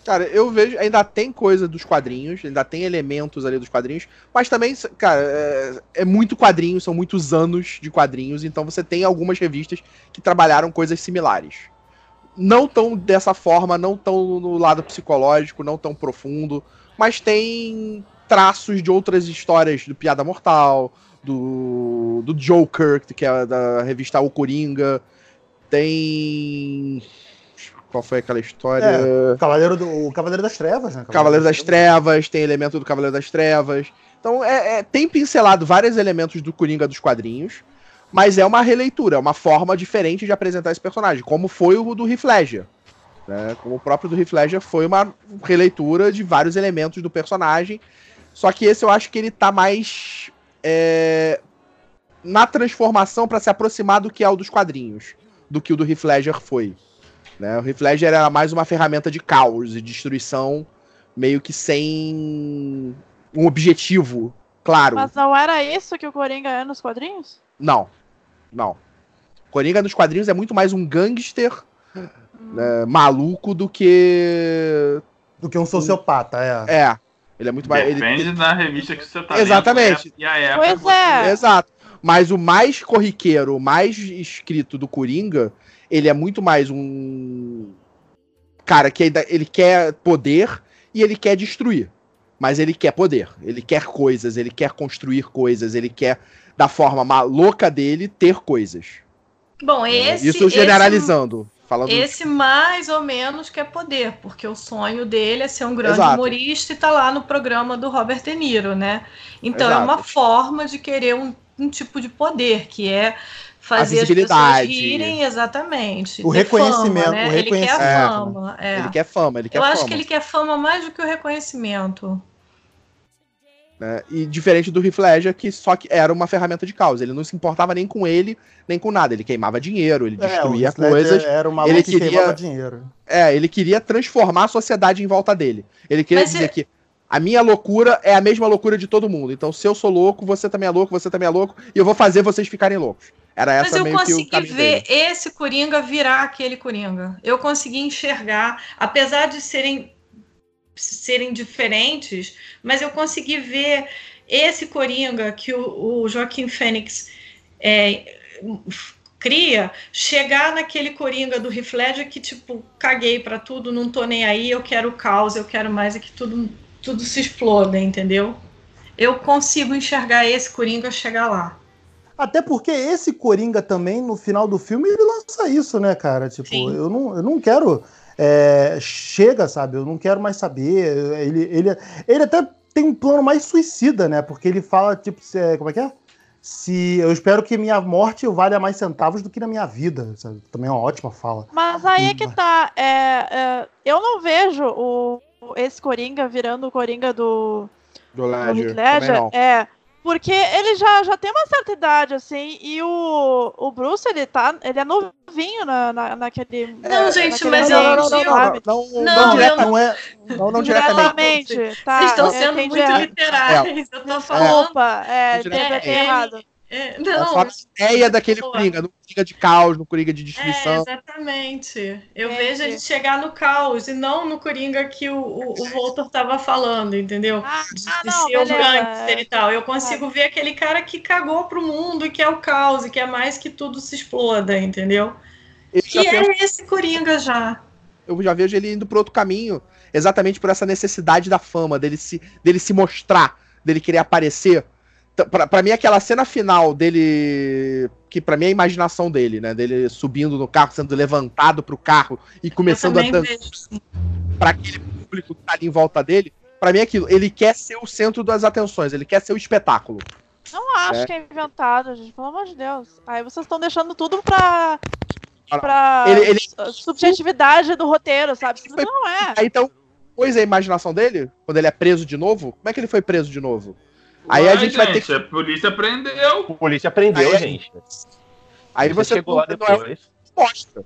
Cara, eu vejo, ainda tem coisa dos quadrinhos, ainda tem elementos ali dos quadrinhos, mas também, cara, é, é muito quadrinho, são muitos anos de quadrinhos, então você tem algumas revistas que trabalharam coisas similares. Não tão dessa forma, não tão no lado psicológico, não tão profundo, mas tem traços de outras histórias do Piada Mortal, do, do Joker, que é da revista O Coringa, tem. Qual foi aquela história? O Cavaleiro, do, o Cavaleiro das Trevas, né? Cavaleiro das Trevas, tem elemento do Cavaleiro das Trevas. Então, é, é- tem pincelado vários elementos do Coringa dos quadrinhos, mas é uma releitura, é uma forma diferente de apresentar esse personagem, como foi o do Heath Ledger. Né? Como o próprio do Heath Ledger foi uma releitura de vários elementos do personagem, só que esse eu acho que ele tá mais é, na transformação para se aproximar do que é o dos quadrinhos, do que o do Heath Ledger foi. Né? O Heath Ledger era mais uma ferramenta de caos e destruição, meio que sem um objetivo claro. Mas não era isso que o Coringa é nos quadrinhos? Não, não. Coringa nos quadrinhos é muito mais um gangster né, maluco do que. Do que um sociopata, é. É. Ele é muito mais. ele- Depende da revista que você tá Exatamente. lendo, E a época Pois é. Exato. Mas o mais corriqueiro, o mais escrito do Coringa, ele é muito mais um cara que ele quer poder e ele quer destruir. Mas ele quer poder, ele quer coisas, ele quer construir coisas, ele quer, da forma ma- louca dele, ter coisas. Bom, esse. Isso generalizando. falando Esse, esse mais ou menos quer poder, porque o sonho dele é ser um grande Exato. humorista e tá lá no programa do Robert De Niro, né? Então é Exato. uma forma de querer um, um tipo de poder, que é fazer as pessoas rirem, exatamente. O reconhecimento, fama, né? o Ele quer reconhecimento, fama. é. Ele quer fama, ele quer Eu fama. acho que ele quer fama mais do que o reconhecimento. né? E diferente do Heath Ledger, que só que era uma ferramenta de causa. Ele não se importava nem com ele, nem com nada. Ele queimava dinheiro, ele É, o destruía Ledger coisas. Era uma ele maluco que queria- queimava dinheiro. É, ele queria transformar a sociedade em volta dele. Ele queria Mas dizer é- que a minha loucura é a mesma loucura de todo mundo. Então, se eu sou louco, você também é louco, você também é louco, e eu vou fazer vocês ficarem loucos. Era Mas essa eu meio que o consegui ver dele. esse Coringa virar aquele Coringa. Eu consegui enxergar, apesar de serem, serem diferentes, mas eu consegui ver esse Coringa que o, o Joaquim Fênix é, cria chegar naquele Coringa do Heath Ledger que, tipo, caguei pra tudo, não tô nem aí, eu quero caos, eu quero mais é que tudo, tudo se exploda, entendeu? Eu consigo enxergar esse Coringa chegar lá. Até porque esse Coringa também, no final do filme, ele lança isso, né, cara? Tipo, Sim. eu não, eu não quero. é, chega, sabe? Eu não quero mais saber. Ele, ele, ele até tem um plano mais suicida, né? Porque ele fala, tipo, cê- como é que é? se eu espero que minha morte valha mais centavos do que na minha vida. Sabe? Também é uma ótima fala. Mas aí é que tá. É, é, eu não vejo o, esse Coringa virando o Coringa do, Do do Ledger. Heath Ledger. É. Porque ele já, já tem uma certa idade, assim, e o, o Bruce, ele tá. Ele é novinho na, na, naquele. Não, gente, mas não, não, não, não? Não, não, Não, Não é. não, não diretamente. Tá? Vocês estão eu sendo muito errado. literais. Eu tô falando. Desculpa, é, é, é, errado. É, É não, só a ideia daquele Boa. Coringa, no Coringa de caos, no Coringa de É, destruição. exatamente. Eu Entendi. vejo ele chegar no caos e não no Coringa que o, o, o Voltor tava falando, entendeu? Ah, De, ah, de não, ser o gangster é. e tal. Eu consigo ver aquele cara que cagou pro mundo e que é o caos e que é mais que tudo se exploda, entendeu? Que penso- é esse Coringa já. eu já vejo ele indo pro outro caminho, exatamente por essa necessidade da fama, dele se, dele se mostrar, dele querer aparecer. Pra, pra mim, aquela cena final dele. Que pra mim é a imaginação dele, né? Dele subindo no carro, sendo levantado pro carro e começando a dançar pra aquele público que tá ali em volta dele. Pra mim é aquilo. Ele quer ser o centro das atenções, ele quer ser o espetáculo. Não acho É. que é inventado, gente, pelo amor de Deus. Aí vocês estão deixando tudo pra. Pra Ele- ele- subjetividade do roteiro, sabe? Isso Foi- não é. Aí então, pois é a imaginação dele, quando ele é preso de novo, como é que ele foi preso de novo? Aí a Ué, gente vai ter gente, A polícia prendeu. A polícia prendeu, Aí gente. Aí você chegou lá depois. mostra.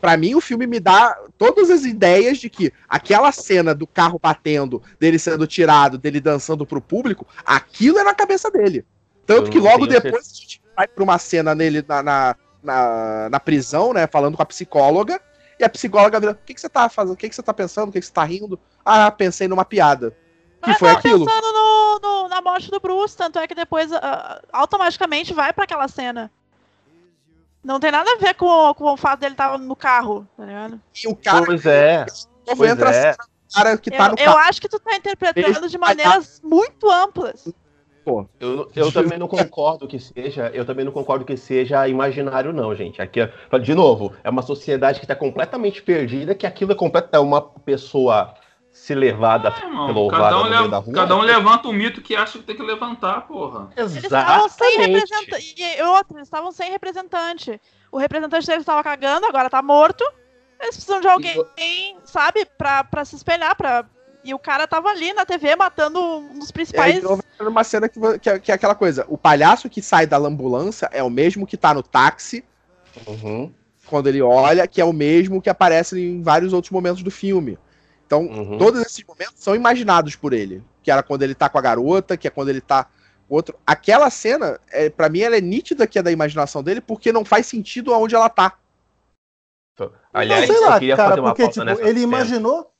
Pra mim, o filme me dá todas as ideias de que aquela cena do carro batendo, dele sendo tirado, dele dançando pro público, aquilo é na cabeça dele. Tanto Eu que logo depois a gente vai pra uma cena nele na, na, na, na prisão, né? Falando com a psicóloga. E a psicóloga vira: O que, que você tá fazendo? O que, que você tá pensando? O que, que você tá rindo? Ah, pensei numa piada. Que Mas foi tava aquilo. pensando no, no- na morte do Bruce, tanto é que depois ah, automaticamente vai pra aquela cena. Não tem nada a ver com, com o fato dele estar no carro, tá ligado? E o cara Pois é. novo pois entra é. a cena do cara que tá eu, no eu carro. acho que tu tá interpretando Ele de maneiras muito amplas. Eu, eu também não concordo que seja, eu também não concordo que seja imaginário, não, gente. Aqui, é- de novo, é uma sociedade que está completamente perdida, que aquilo é completa, é uma pessoa se levada É, irmão, cada, um no meio da rua. cada um levanta um mito que acha que tem que levantar, porra. Eles estavam sem Exatamente. representante. E outro, eles estavam sem representante. O representante deles estava cagando, agora tá morto. Eles precisam de alguém, sabe, pra, pra se espelhar. Pra... E o cara tava ali na TV matando um dos É, principais. de novo, numa cena que, que, é, que é aquela coisa: o palhaço que sai da ambulância é o mesmo que tá no táxi, Uhum, quando ele olha, que é o mesmo que aparece em vários outros momentos do filme. Então, uhum. todos esses momentos são imaginados por ele. Que era quando ele tá com a garota, que é quando ele tá com outro. Aquela cena, é, para mim, ela é nítida que é da imaginação dele, porque não faz sentido aonde ela tá. Aliás, não, sei lá, eu queria cara, fazer uma porque, pauta tipo, nessa ele cena. imaginou.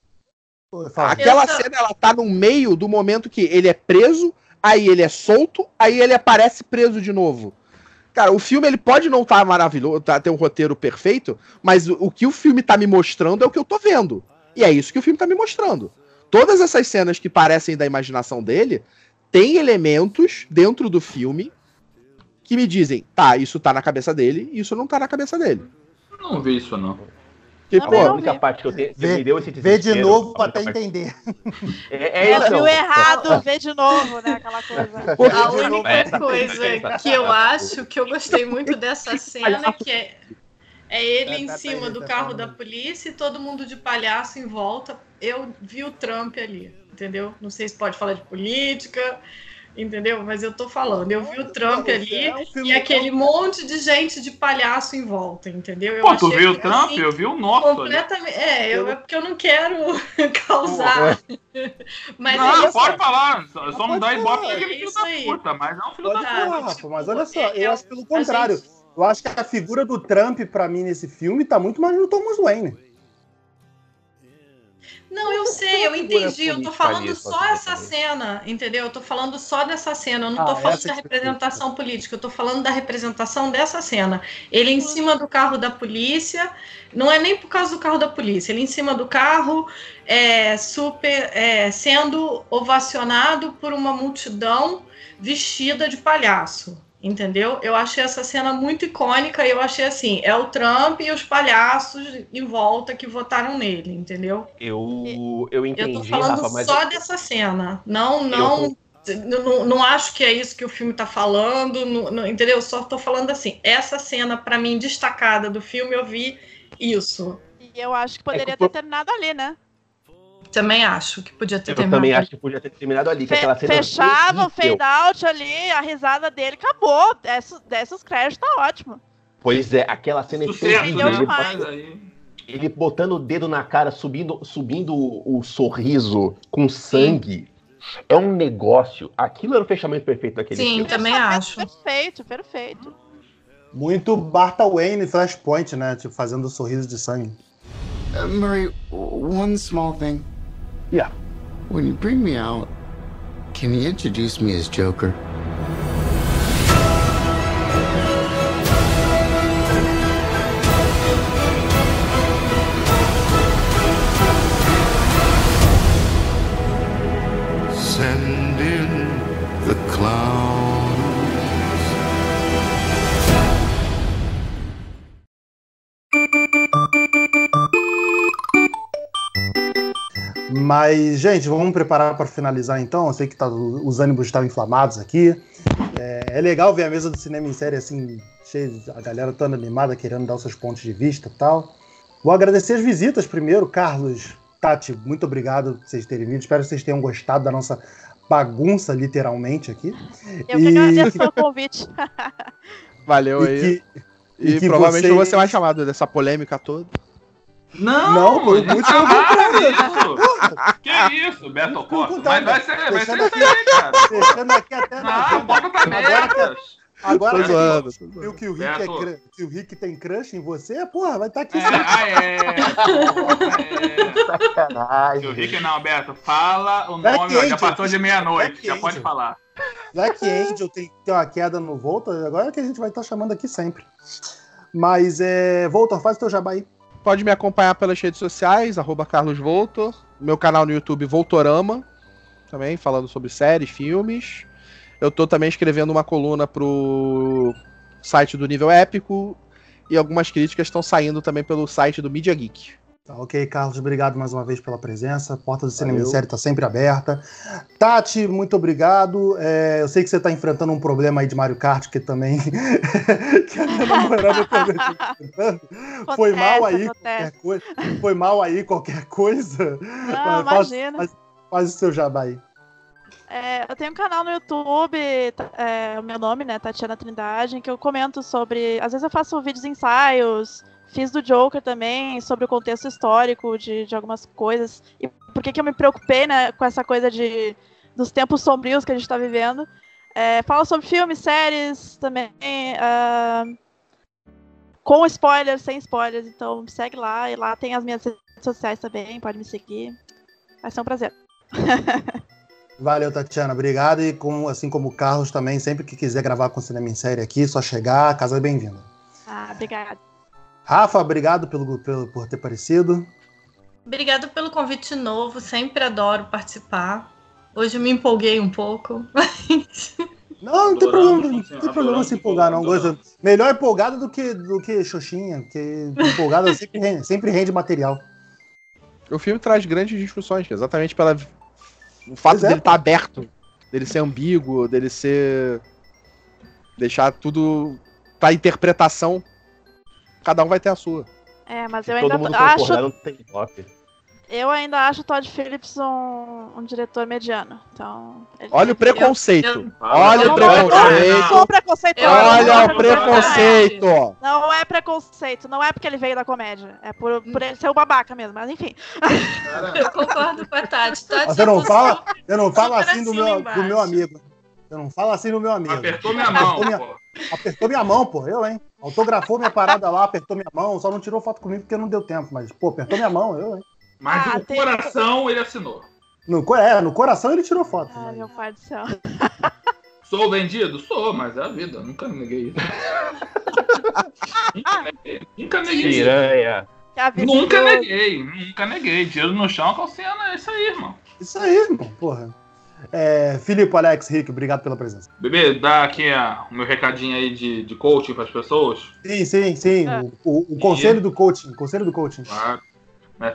Aquela Essa- cena, ela tá no meio do momento que ele é preso, aí ele é solto, aí ele aparece preso de novo. Cara, o filme ele pode não estar maravilhoso, tá, ter um roteiro perfeito, mas o, o que o filme tá me mostrando é o que eu tô vendo. E é isso que o filme tá me mostrando. Todas essas cenas que parecem da imaginação dele, tem elementos dentro do filme que me dizem, tá, isso tá na cabeça dele, e isso não tá na cabeça dele. Não vi isso, não. Pô, a única vi. parte que eu tenho, que Vê- me deu esse Vê de novo pra até entender. É, é É, isso, viu errado, vê de novo, né? Aquela coisa. A novo. única Essa- coisa essa- que eu acho que eu gostei muito dessa cena que é, é ele É, em tá, cima aí, do tá carro falando. da polícia e todo mundo de palhaço em volta. Eu vi o Trump ali, entendeu? Não sei se pode falar de política, entendeu? Mas eu tô falando, eu vi o Trump ali É um e aquele monte de gente de palhaço em volta, entendeu? Eu Pô, tu viu o que, Trump? assim, Eu vi o nosso ali. Completamente. É, eu, é porque eu não quero causar. Mas Não, é isso. pode falar. Só, só não dá ibope falar, naquele é filho isso da aí. puta, mas é um filho Pode da falar, tipo, Rafa, mas olha só, é- eu é- acho pelo a contrário. gente- Eu acho que a figura do Trump, pra mim, nesse filme, tá muito mais no Thomas Wayne. Não, eu sei, eu entendi. Eu tô falando só essa cena, entendeu? Eu tô falando só dessa cena. Eu não Ah, tô falando essa da representação política. Eu tô falando da representação dessa cena. Ele em cima do carro da polícia. Não é nem por causa do carro da polícia. Ele em cima do carro, é, super, é, sendo ovacionado por uma multidão vestida de palhaço. Entendeu? Eu achei essa cena muito icônica e eu achei assim: é o Trump e os palhaços em volta que votaram nele, entendeu? Eu, eu Eu entendi, tô falando Rafa, mas só dessa cena. Não, não Não, não, não acho que é isso que o filme tá falando, não, não- entendeu? Só tô falando assim, essa cena, pra mim, destacada do filme, eu vi isso. E eu acho que poderia É que ter eu- terminado ali, né? Também acho que podia ter Eu terminado. também acho que podia ter terminado ali, Fe- aquela cena. fechava o fade out ali, a risada dele, acabou. Desce, desce os créditos, tá ótimo. Pois é, aquela cena é Sucesso, terrível. né? Ele, aí. ele botando o dedo na cara, subindo, subindo o, o sorriso com sangue. É um negócio. Aquilo era o fechamento perfeito daquele Sim, filme. também acho. Perfeito, perfeito. Muito Barta Wayne e Flashpoint, né? Tipo, fazendo sorriso de sangue. Uh, Murray, one small thing. Yeah. When you bring me out, can you introduce me as Joker? Mas, gente, vamos preparar para finalizar então. Eu sei que tá- os ânimos estavam inflamados aqui. É, é legal ver a mesa do cinema em série assim, cheia de, a galera toda animada, querendo dar os seus pontos de vista e tal. Vou agradecer as visitas primeiro, Carlos, Tati, muito obrigado por vocês terem vindo. Espero que vocês tenham gostado da nossa bagunça, literalmente, aqui. Eu que E- agradeço pelo convite. Valeu aí. E que, E, e que provavelmente vocês- não vou ser mais chamado dessa polêmica toda. Não, Não, foi muito tá pelo errado, isso. Que isso, Beto Costa. Mas contrário, vai ser, vai ser isso aí, cara. deixando aqui até na Não, bota tá Agora que- metas. Agora Tô zoando, tô viu zoando. que o Rick, é que o Rick tem crush em você, porra, vai estar aqui. É, ah, é. é. Se Sacanagem. o Rick não, Beto, fala o Black nome, ó, já passou de meia-noite, Black já pode falar. Black Angel tem, tem uma queda no Volta, agora é que a gente vai estar chamando aqui sempre. Mas, é, Voltor, faz o teu jabá aí. Pode me acompanhar pelas redes sociais, arroba Carlos Voltor. Meu canal no YouTube, Voltorama. Também falando sobre séries, filmes. Eu tô também escrevendo uma coluna pro site do Nível Épico. E algumas críticas estão saindo também pelo site do Media Geek. Tá, ok, Carlos, obrigado mais uma vez pela presença. A porta do Cinema. Série está sempre aberta. Tati, muito obrigado. É, eu sei que você está enfrentando um problema aí de Mario Kart, que também. que a minha namorada também está enfrentando. Foi mal aí Acontece, qualquer coisa. Foi mal aí qualquer coisa. Não, Faz- imagina. faz- Faz o seu jabá aí. É, eu tenho um canal no YouTube, tá- é, o meu nome, né, Tatiana Trindade, em que eu comento sobre. Às vezes eu faço vídeos ensaios, fiz do Joker também, sobre o contexto histórico de, de algumas coisas. E por que, que eu me preocupei, né, com essa coisa de, dos tempos sombrios que a gente tá vivendo. É, falo sobre filmes, séries também. ah, com spoilers, sem spoilers, então me segue lá. E lá tem as minhas redes sociais também, pode me seguir. Vai ser um prazer. Valeu, Tatiana. Obrigado. E como, assim como o Carlos também, sempre que quiser gravar com Cinema em Série aqui, só chegar, a casa é bem-vinda. Ah, obrigada. Rafa, obrigado pelo, pelo, por ter aparecido. Obrigada pelo convite novo, sempre adoro participar. Hoje eu me empolguei um pouco. Não, não tem problema, não tem problema se empolgar, não. Gosto- Melhor empolgado do que, do que Xoxinha, porque empolgado sempre rende, sempre rende material. O filme traz grandes discussões, exatamente pela o fato Pois é. dele estar aberto, dele ser ambíguo, dele ser deixar tudo pra interpretação. Cada um vai ter a sua. É, mas Se eu todo ainda mundo acho, eu ainda acho o Todd Phillips um, um diretor mediano. Então, ele- Olha o preconceito. eu- Olha eu o não preconceito. sou não Olha o preconceito. Não é preconceito, não é porque ele veio da comédia. É por, por ele ser o babaca mesmo, mas enfim. Eu concordo com a Tati. Tati Você não fala, eu não falo assim do meu, embaixo. do meu amigo. Eu não falo assim do meu amigo. Apertou minha mão, Apertou minha- pô. Apertou minha mão, pô. Eu, hein? Autografou minha parada lá, apertou minha mão. Só não tirou foto comigo porque não deu tempo. Mas, pô, apertou minha mão, eu, hein? Mas Ah, no tem- coração ele assinou. No, é, no coração ele tirou foto. Ai, né? meu pai do céu. Sou vendido? Sou, mas é a vida. Nunca neguei isso. nunca neguei. Nunca neguei. Nunca neguei. Nunca neguei. Dinheiro no chão, calcinha, é isso aí, irmão. Isso aí, irmão, porra. É, Filipe, Alex, Rick, obrigado pela presença. Bebê, dá aqui a- o meu recadinho aí de, de coaching para as pessoas. Sim, sim, sim. É. O, o- o conselho do coaching. Conselho do coaching. Claro.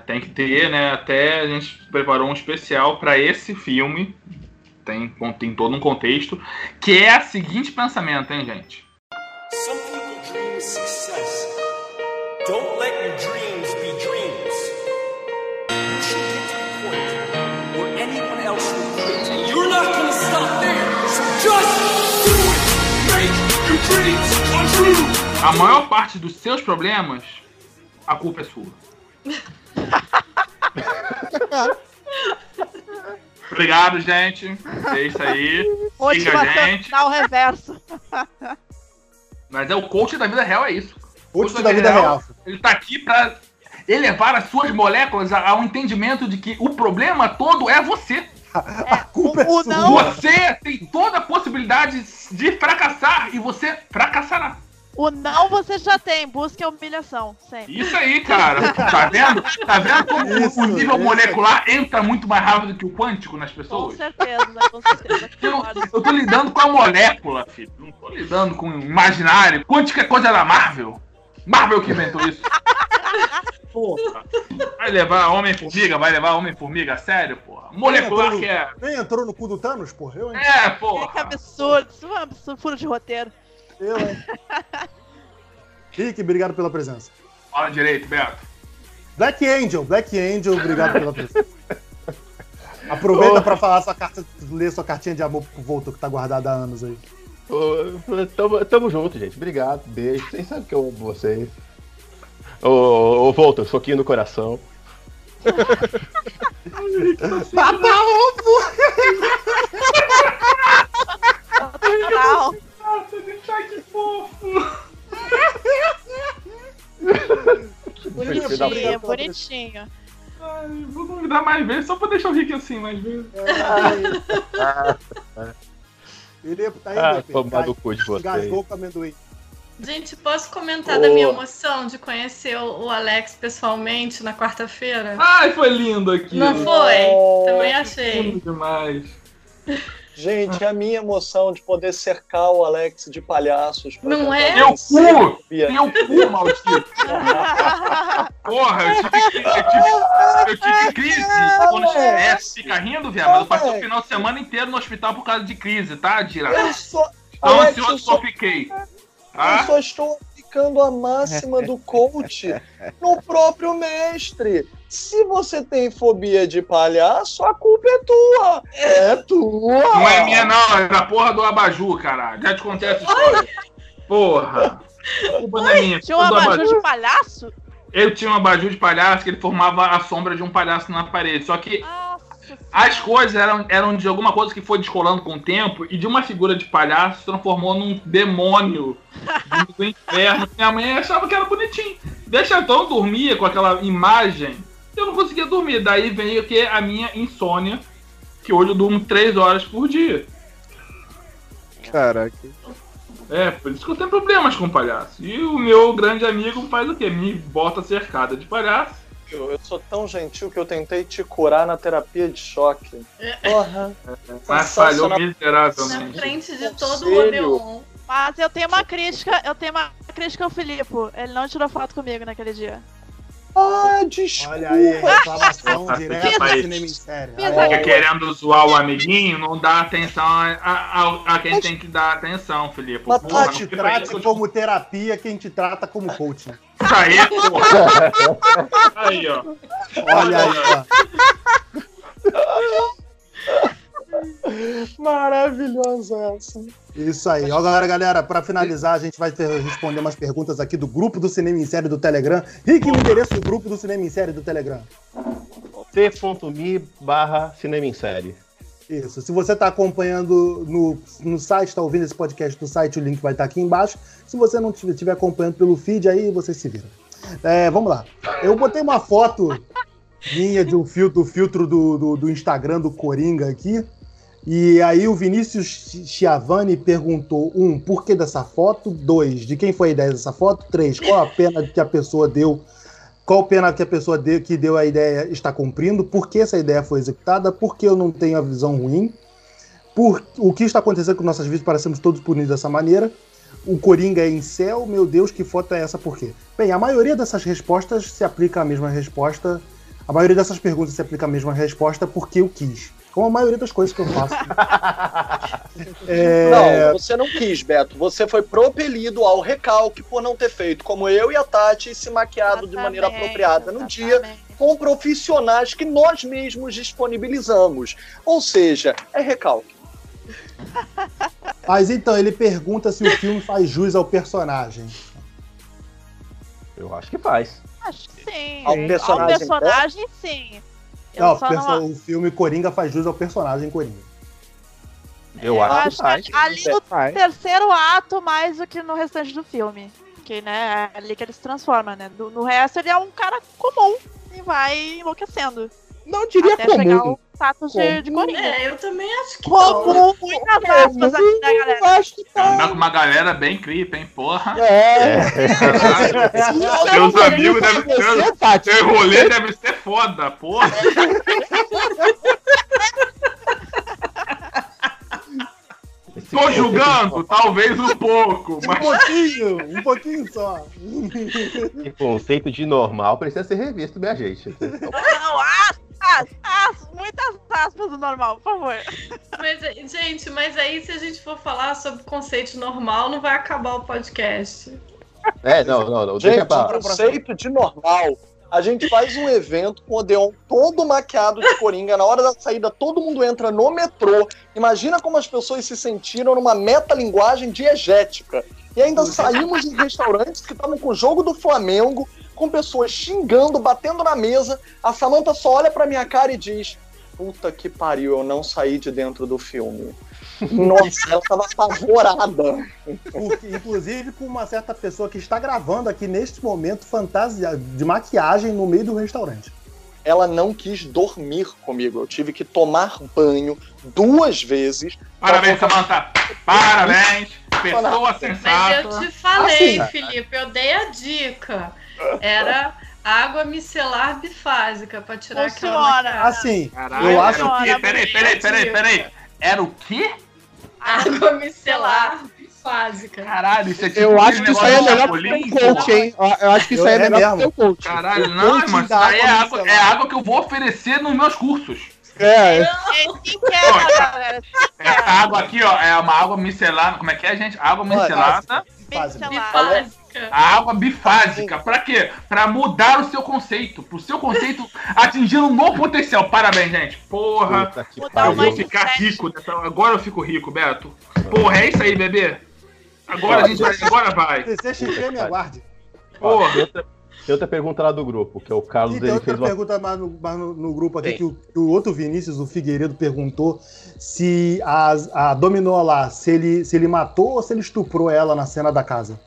Tem que ter, né? Até a gente preparou um especial para esse filme. tem, tem todo um contexto, que é o seguinte pensamento, hein, gente? Some people dream success. Don't A maior parte dos seus problemas, a culpa é sua. Obrigado, gente. É isso aí. Siga a gente. Motivacional reverso. Mas é o coach da vida real, é isso. Coach da vida real. Ele tá aqui pra elevar as suas moléculas a- ao entendimento de que o problema todo é você. A culpa é o sua. não- Você tem toda a possibilidade de fracassar e você fracassará. O não você já tem, busque a humilhação. Sempre. Isso aí, cara. Tá vendo? Tá vendo como o- Isso, o nível isso. molecular entra muito mais rápido que o quântico nas Com pessoas? certeza, com certeza. Eu, eu tô lidando com a molécula, filho. Não tô lidando com o imaginário. Quântico é coisa da Marvel. Marvel que inventou isso. Porra. Vai levar Homem-Formiga? Vai levar Homem-Formiga a sério, porra? Molecular que é. Nem entrou no cu do Thanos, porra? Eu, hein? É, Que porra. absurdo, isso é um absurdo furo de roteiro. Eu, hein? Rick, obrigado pela presença. Fala direito, Beto. Black Angel, Black Angel, obrigado pela presença. Aproveita pra falar sua carta, ler sua cartinha de amor pro Volto que tá guardada há anos aí. Ô, Tamo, tamo junto, gente. Obrigado. Beijo. Vocês sabem que eu amo vocês. Ô, ô Volta, soquinho no coração. Papa ovo! Não, que fofo. bonitinho, bonitinho. Ai, vou convidar mais vezes só pra deixar o Rick assim mais vezes. Ele tá aí, Ah, meu filho. tomar no cu de vocês. Engasgou com amendoim. Gente, posso comentar da minha emoção de conhecer o o Alex pessoalmente na quarta-feira? Ai, foi lindo aqui. Não foi? Oh, Também achei. Lindo demais. Gente, é a minha emoção de poder cercar o Alex de palhaços. Não é? Meu cu! Meu cu, maldito! Porra, eu tive, eu tive, eu tive crise quando é, fica rindo, viado. Mas eu passei o final de semana inteiro no hospital por causa de crise, tá, Dira? Eu só, Tão Alex, eu ansioso que só, eu fiquei. eu Tá? só estou aplicando a máxima do coach no próprio mestre. Se você tem fobia de palhaço, a culpa é tua. É tua. Não é minha, não, é da porra do abajur, caralho. Já te contei essa história. Porra. A culpa não é minha. Tinha um do abajur de palhaço? Eu tinha um abajur de palhaço que ele formava a sombra de um palhaço na parede. Só que Nossa as coisas eram, eram de alguma coisa que foi descolando com o tempo e de uma figura de palhaço se transformou num demônio do- inferno. Minha mãe achava que era bonitinho. Deixa então dormia com aquela imagem. Eu não conseguia dormir. Daí veio que a minha insônia, que hoje eu durmo três horas por dia. Caraca. É, por isso que eu tenho problemas com palhaço. E o meu grande amigo faz o quê? Me bota cercada de palhaço. Eu, eu sou tão gentil que eu tentei te curar na terapia de choque. Porra. Mas falhou Na miseravelmente. frente de todo o. Odeon. Mas eu tenho uma crítica, eu tenho uma crítica ao Filipe. Ele não tirou foto comigo naquele dia. Ah, desculpa. Olha aí, reclamação direta fica do aí. cinema em série. Fica Olha aí. Fica querendo zoar o amiguinho, não dá atenção a, a- a- a quem tem que dar atenção, Felipe. Mas Porra, Não te trate como terapia, quem te trata como coaching. Isso aí, porra. Aí, ó. Olha aí, ó. Maravilhosa essa. Isso aí. Ó, galera, galera, pra finalizar, a gente vai ter- responder umas perguntas aqui do grupo do Cinema em Série do Telegram. Rick, o endereço do grupo do Cinema em Série do Telegram. t.me barra cinema em série. Isso. Se você está acompanhando no, no site, está ouvindo esse podcast do site, o link vai estar aqui embaixo. Se você não estiver acompanhando pelo feed, aí você se vira. É, vamos lá. Eu botei uma foto minha de um filtro, do filtro do, do, do Instagram do Coringa aqui. E aí o Vinícius Chiavani perguntou: um, por que dessa foto? Dois, de quem foi a ideia dessa foto? Três, qual a pena que a pessoa deu? Qual pena que a pessoa deu, que deu a ideia está cumprindo? Por que essa ideia foi executada? Por que eu não tenho a visão ruim? Por o que está acontecendo com nossas vidas para sermos todos punidos dessa maneira? O Coringa é em céu, meu Deus, que foto é essa? Por quê? Bem, a maioria dessas respostas se aplica à mesma resposta. A maioria dessas perguntas se aplica à mesma resposta porque eu quis. Como a maioria das coisas que eu faço. É, Não, você não quis, Beto. Você foi propelido ao recalque por não ter feito, como eu e a Tati, se maquiado de maneira apropriada no dia, com profissionais que nós mesmos disponibilizamos. Ou seja, é recalque. Mas então, ele pergunta se o filme faz jus ao personagem. Eu acho que faz. Acho que sim. Ao personagem, Ao personagem, sim. Eu Não, não... o filme Coringa faz jus ao personagem Coringa. Eu, Eu acho, acho que faz. ali no Vai. terceiro ato, mais do que no restante do filme. Que, né, é ali que ele se transforma, né? No, no resto, ele é um cara comum e vai enlouquecendo. Não diria até chegar comum. ao status de, de Coringa. É, eu também acho que não. Comum, muitas aspas aqui, né, galera? Eu acho que Andar tá. com uma galera bem creep, hein, porra. É. Seus amigos devem ter. Tati, Seu rolê deve ser foda, porra. Tô julgando, talvez um pouco, Um mas pouquinho, um pouquinho só. Esse conceito de normal precisa ser revisto, minha gente. Não, as, as, as, muitas aspas do normal, por favor. Mas, gente, mas aí se a gente for falar sobre conceito normal, não vai acabar o podcast. É, não, não, não. Deixa Gente, pra. conceito de normal. A gente faz um evento com o Odeon todo maquiado de coringa. Na hora da saída, todo mundo entra no metrô. Imagina como as pessoas se sentiram numa metalinguagem diegética. E ainda saímos em restaurantes que estavam com o jogo do Flamengo, com pessoas xingando, batendo na mesa. A Samantha só olha pra minha cara e diz: Puta que pariu, eu não saí de dentro do filme. Nossa, ela tava apavorada. Porque, inclusive com uma certa pessoa que está gravando aqui neste momento fantasia de maquiagem no meio do restaurante. ela não quis dormir comigo. Eu tive que tomar banho duas vezes. parabéns, Samantha. Parabéns. Pessoa Mas sensata. eu te falei, Assim. Felipe, eu dei a dica. Era água micelar bifásica pra tirar aquela Funciona. maquiagem. Assim, Caralho, eu acho era o quê? que- Peraí, peraí, peraí, peraí. Era o quê? Água micelar bifásica. Caralho, isso é tipo Eu acho que isso aí é melhor do que o coach, hein? Eu acho que isso aí é é melhor mesmo. que o coach. Caralho, não, mas isso aí é água é micelar. água que eu vou oferecer nos meus cursos. É, É. Essa água aqui, ó, é uma água micelada. Como é que é, gente? Água micelada. Básico. Bifásica. A água bifásica. Pra quê? Pra mudar o seu conceito. Pro seu conceito atingir um novo potencial. Parabéns, gente. Porra. Puta Eu vou ficar rico. Agora eu fico rico, Beto. Porra, é isso aí, bebê. Agora a gente vai. Agora vai. Aguarde. Porra. outra, tem outra pergunta lá do grupo, que é o Carlos E tem ele outra fez uma. pergunta mais no, mais no- no grupo aqui, que o, que o outro Vinícius, o Figueiredo, perguntou se a, a Dominó lá, se ele, se ele matou ou se ele estuprou ela na cena da casa.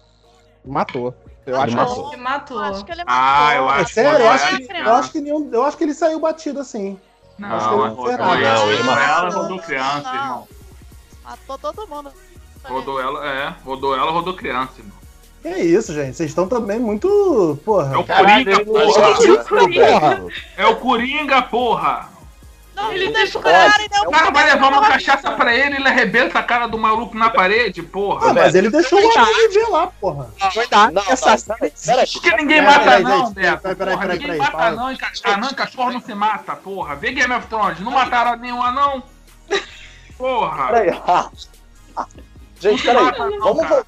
matou. Eu Ele acho que matou. matou. Acho que matou. Acho que ele matou. Ah, eu É acho sério? Eu que acho, que, eu, acho que nenhum- eu acho que ele saiu batido assim. Não, acho que ele foi ela, ele rodou ela, matou. rodou criança, Não. irmão. Matou todo mundo. Rodou ela, é. Rodou ela, rodou criança, irmão. Que isso, gente. Vocês estão também muito. Porra. É o Caralho, Coringa, porra. Porra. É o Coringa, porra. Não, Ele deixa o cara e não O cara vai levar uma cachaça pra ele, ele arrebenta a cara do maluco na parede, porra. Ah, mas ele deixou o amigo ver lá, porra. Vai dar Não, essa não, peraí, peraí. Por que ninguém Peraí, mata peraí, não, Beto? ninguém mata não, e e cachorro não se mata, porra. Vê Game of Thrones, não mataram nenhum anão. Porra. Peraí. Ah, ah. Gente, peraí. Vamos cara.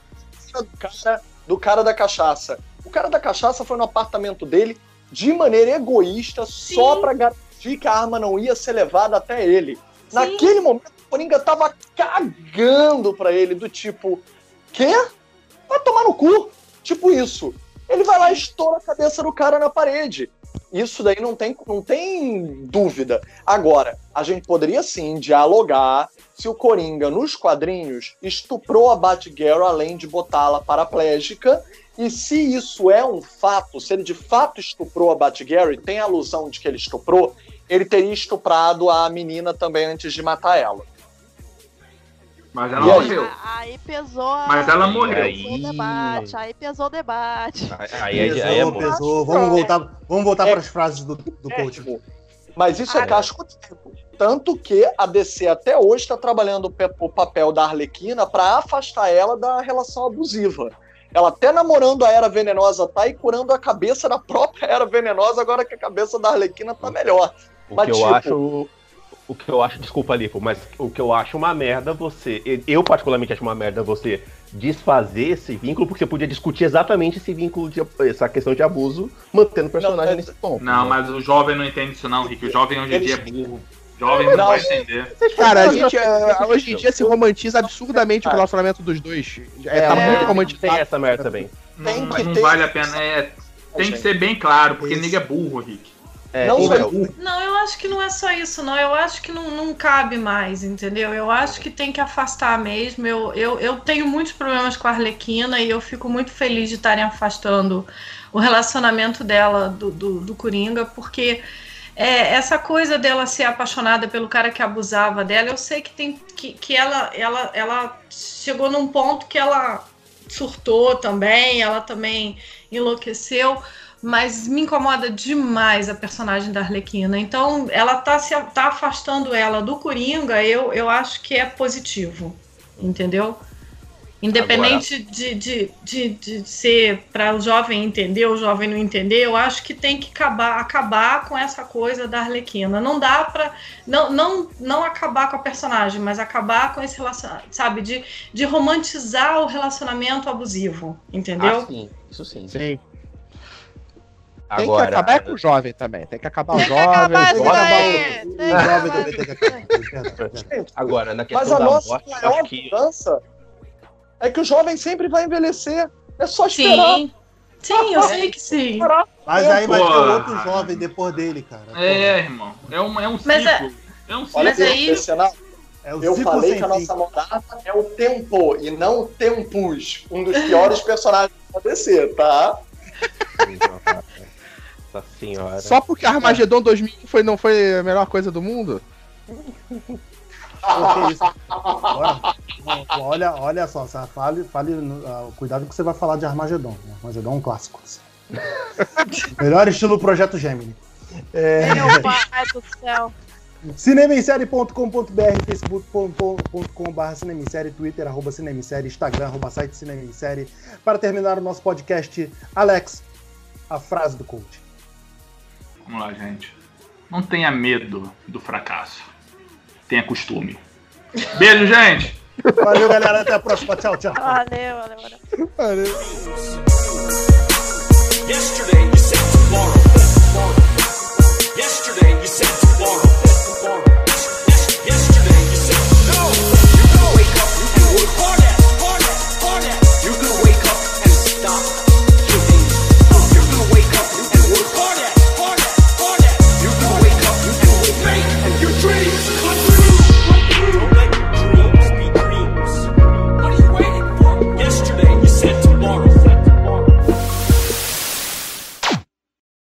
voltar cara, do cara da cachaça. O cara da cachaça foi no apartamento dele de maneira egoísta, só pra garantir que a arma não ia ser levada até ele. Naquele momento, o Coringa tava cagando pra ele, do tipo, quê? Vai tomar no cu. Tipo isso. Ele vai lá e estoura a cabeça do cara na parede. Isso daí não tem, não tem dúvida. Agora, a gente poderia sim dialogar se o Coringa, nos quadrinhos, estuprou a Batgirl além de botá-la paraplégica. E se isso é um fato, se ele de fato estuprou a Batgirl e tem a alusão de que ele estuprou, ele teria estuprado a menina também antes de matar ela. Mas ela E aí? morreu. Aí pesou. a- Mas ela morreu. Pesou o debate. Aí pesou o debate. Aí, aí, aí é pesou, bom. pesou. Vamos voltar, vamos voltar É. para as frases do, do coach. Péssimo. Mas isso é casco de tempo. Tanto que a DC até hoje está trabalhando o pe- o papel da Arlequina para afastar ela da relação abusiva. Ela até namorando a Era Venenosa tá e curando a cabeça da própria Era Venenosa, agora que a cabeça da Arlequina tá melhor. O Mas, que eu tipo, acho. o que eu acho, desculpa, Lipo, mas o que eu acho uma merda você. Eu, particularmente, acho uma merda você desfazer esse vínculo, porque você podia discutir exatamente esse vínculo, de, essa questão de abuso, mantendo o personagem Não, nesse ponto. Não, né? mas o jovem não entende isso não, Rick. O jovem hoje em dia é burro. Jovem não, Não, vai entender. Cara, a gente, é, hoje em dia se romantiza absurdamente o relacionamento dos dois. É, tá É, muito tem romantizado. essa merda também. Tem Não, que mas não ter- vale a pena. É, tem que ser bem claro, porque Isso. nigga é burro, Rick. É, Não tem- só o- Não, eu acho que não é só isso, não. Eu acho que não, não cabe mais, entendeu? Eu acho que tem que afastar mesmo. Eu, eu, eu tenho muitos problemas com a Arlequina e eu fico muito feliz de estarem afastando o relacionamento dela do, do, do Coringa, porque é, essa coisa dela ser apaixonada pelo cara que abusava dela, eu sei que tem que, que ela, ela, ela chegou num ponto que ela surtou também, ela também enlouqueceu mas me incomoda demais a personagem da Arlequina. Então, ela tá se tá afastando ela do Coringa, eu, eu acho que é positivo, entendeu? Independente de, de, de, de ser para o jovem entender, o jovem não entender, eu acho que tem que acabar, acabar com essa coisa da Arlequina. Não dá para não, não, não acabar com a personagem, mas acabar com esse relacionamento, sabe, de, de romantizar o relacionamento abusivo, entendeu? Ah, sim, isso sim. Sim. Agora, Tem que acabar é com o jovem também. Tem que acabar o Tem que jovem. acabar o jovem-. O que também tem que acabar. Agora, na Mas questão a da nossa morte, maior acho que mudança é que o jovem sempre vai envelhecer. É só esperar. Sim. Sim, eu sei que sim. Mas aí vai ter outro jovem depois dele, cara. É, irmão. É um, é um Mas é- ciclo. É um ciclo. Olha Mas aí-. É o Eu falei que a nossa montada é o Tempo e não o Tempus, um dos piores personagens da DC, tá? Nossa senhora. Só porque Armagedon 2000 foi, não foi a melhor coisa do mundo? Olha, olha só, fale, fale ah, cuidado que você vai falar de Armagedon. né? Armagedon é um clássico. Melhor estilo Projeto Gemini. É, Meu pai do céu. Cinemissérie.com.br, facebook.com.br cinemissérie, twitter, arroba cinemissérie, instagram, arroba site cinemissérie. Para terminar o nosso podcast, Alex, a frase do coach. Vamos lá, gente. Não tenha medo do fracasso tenha costume. Beijo, gente! Valeu, galera. Até a próxima. Tchau, tchau. Valeu, valeu, valeu. valeu. Yesterday you said tomorrow. Yesterday you said tomorrow.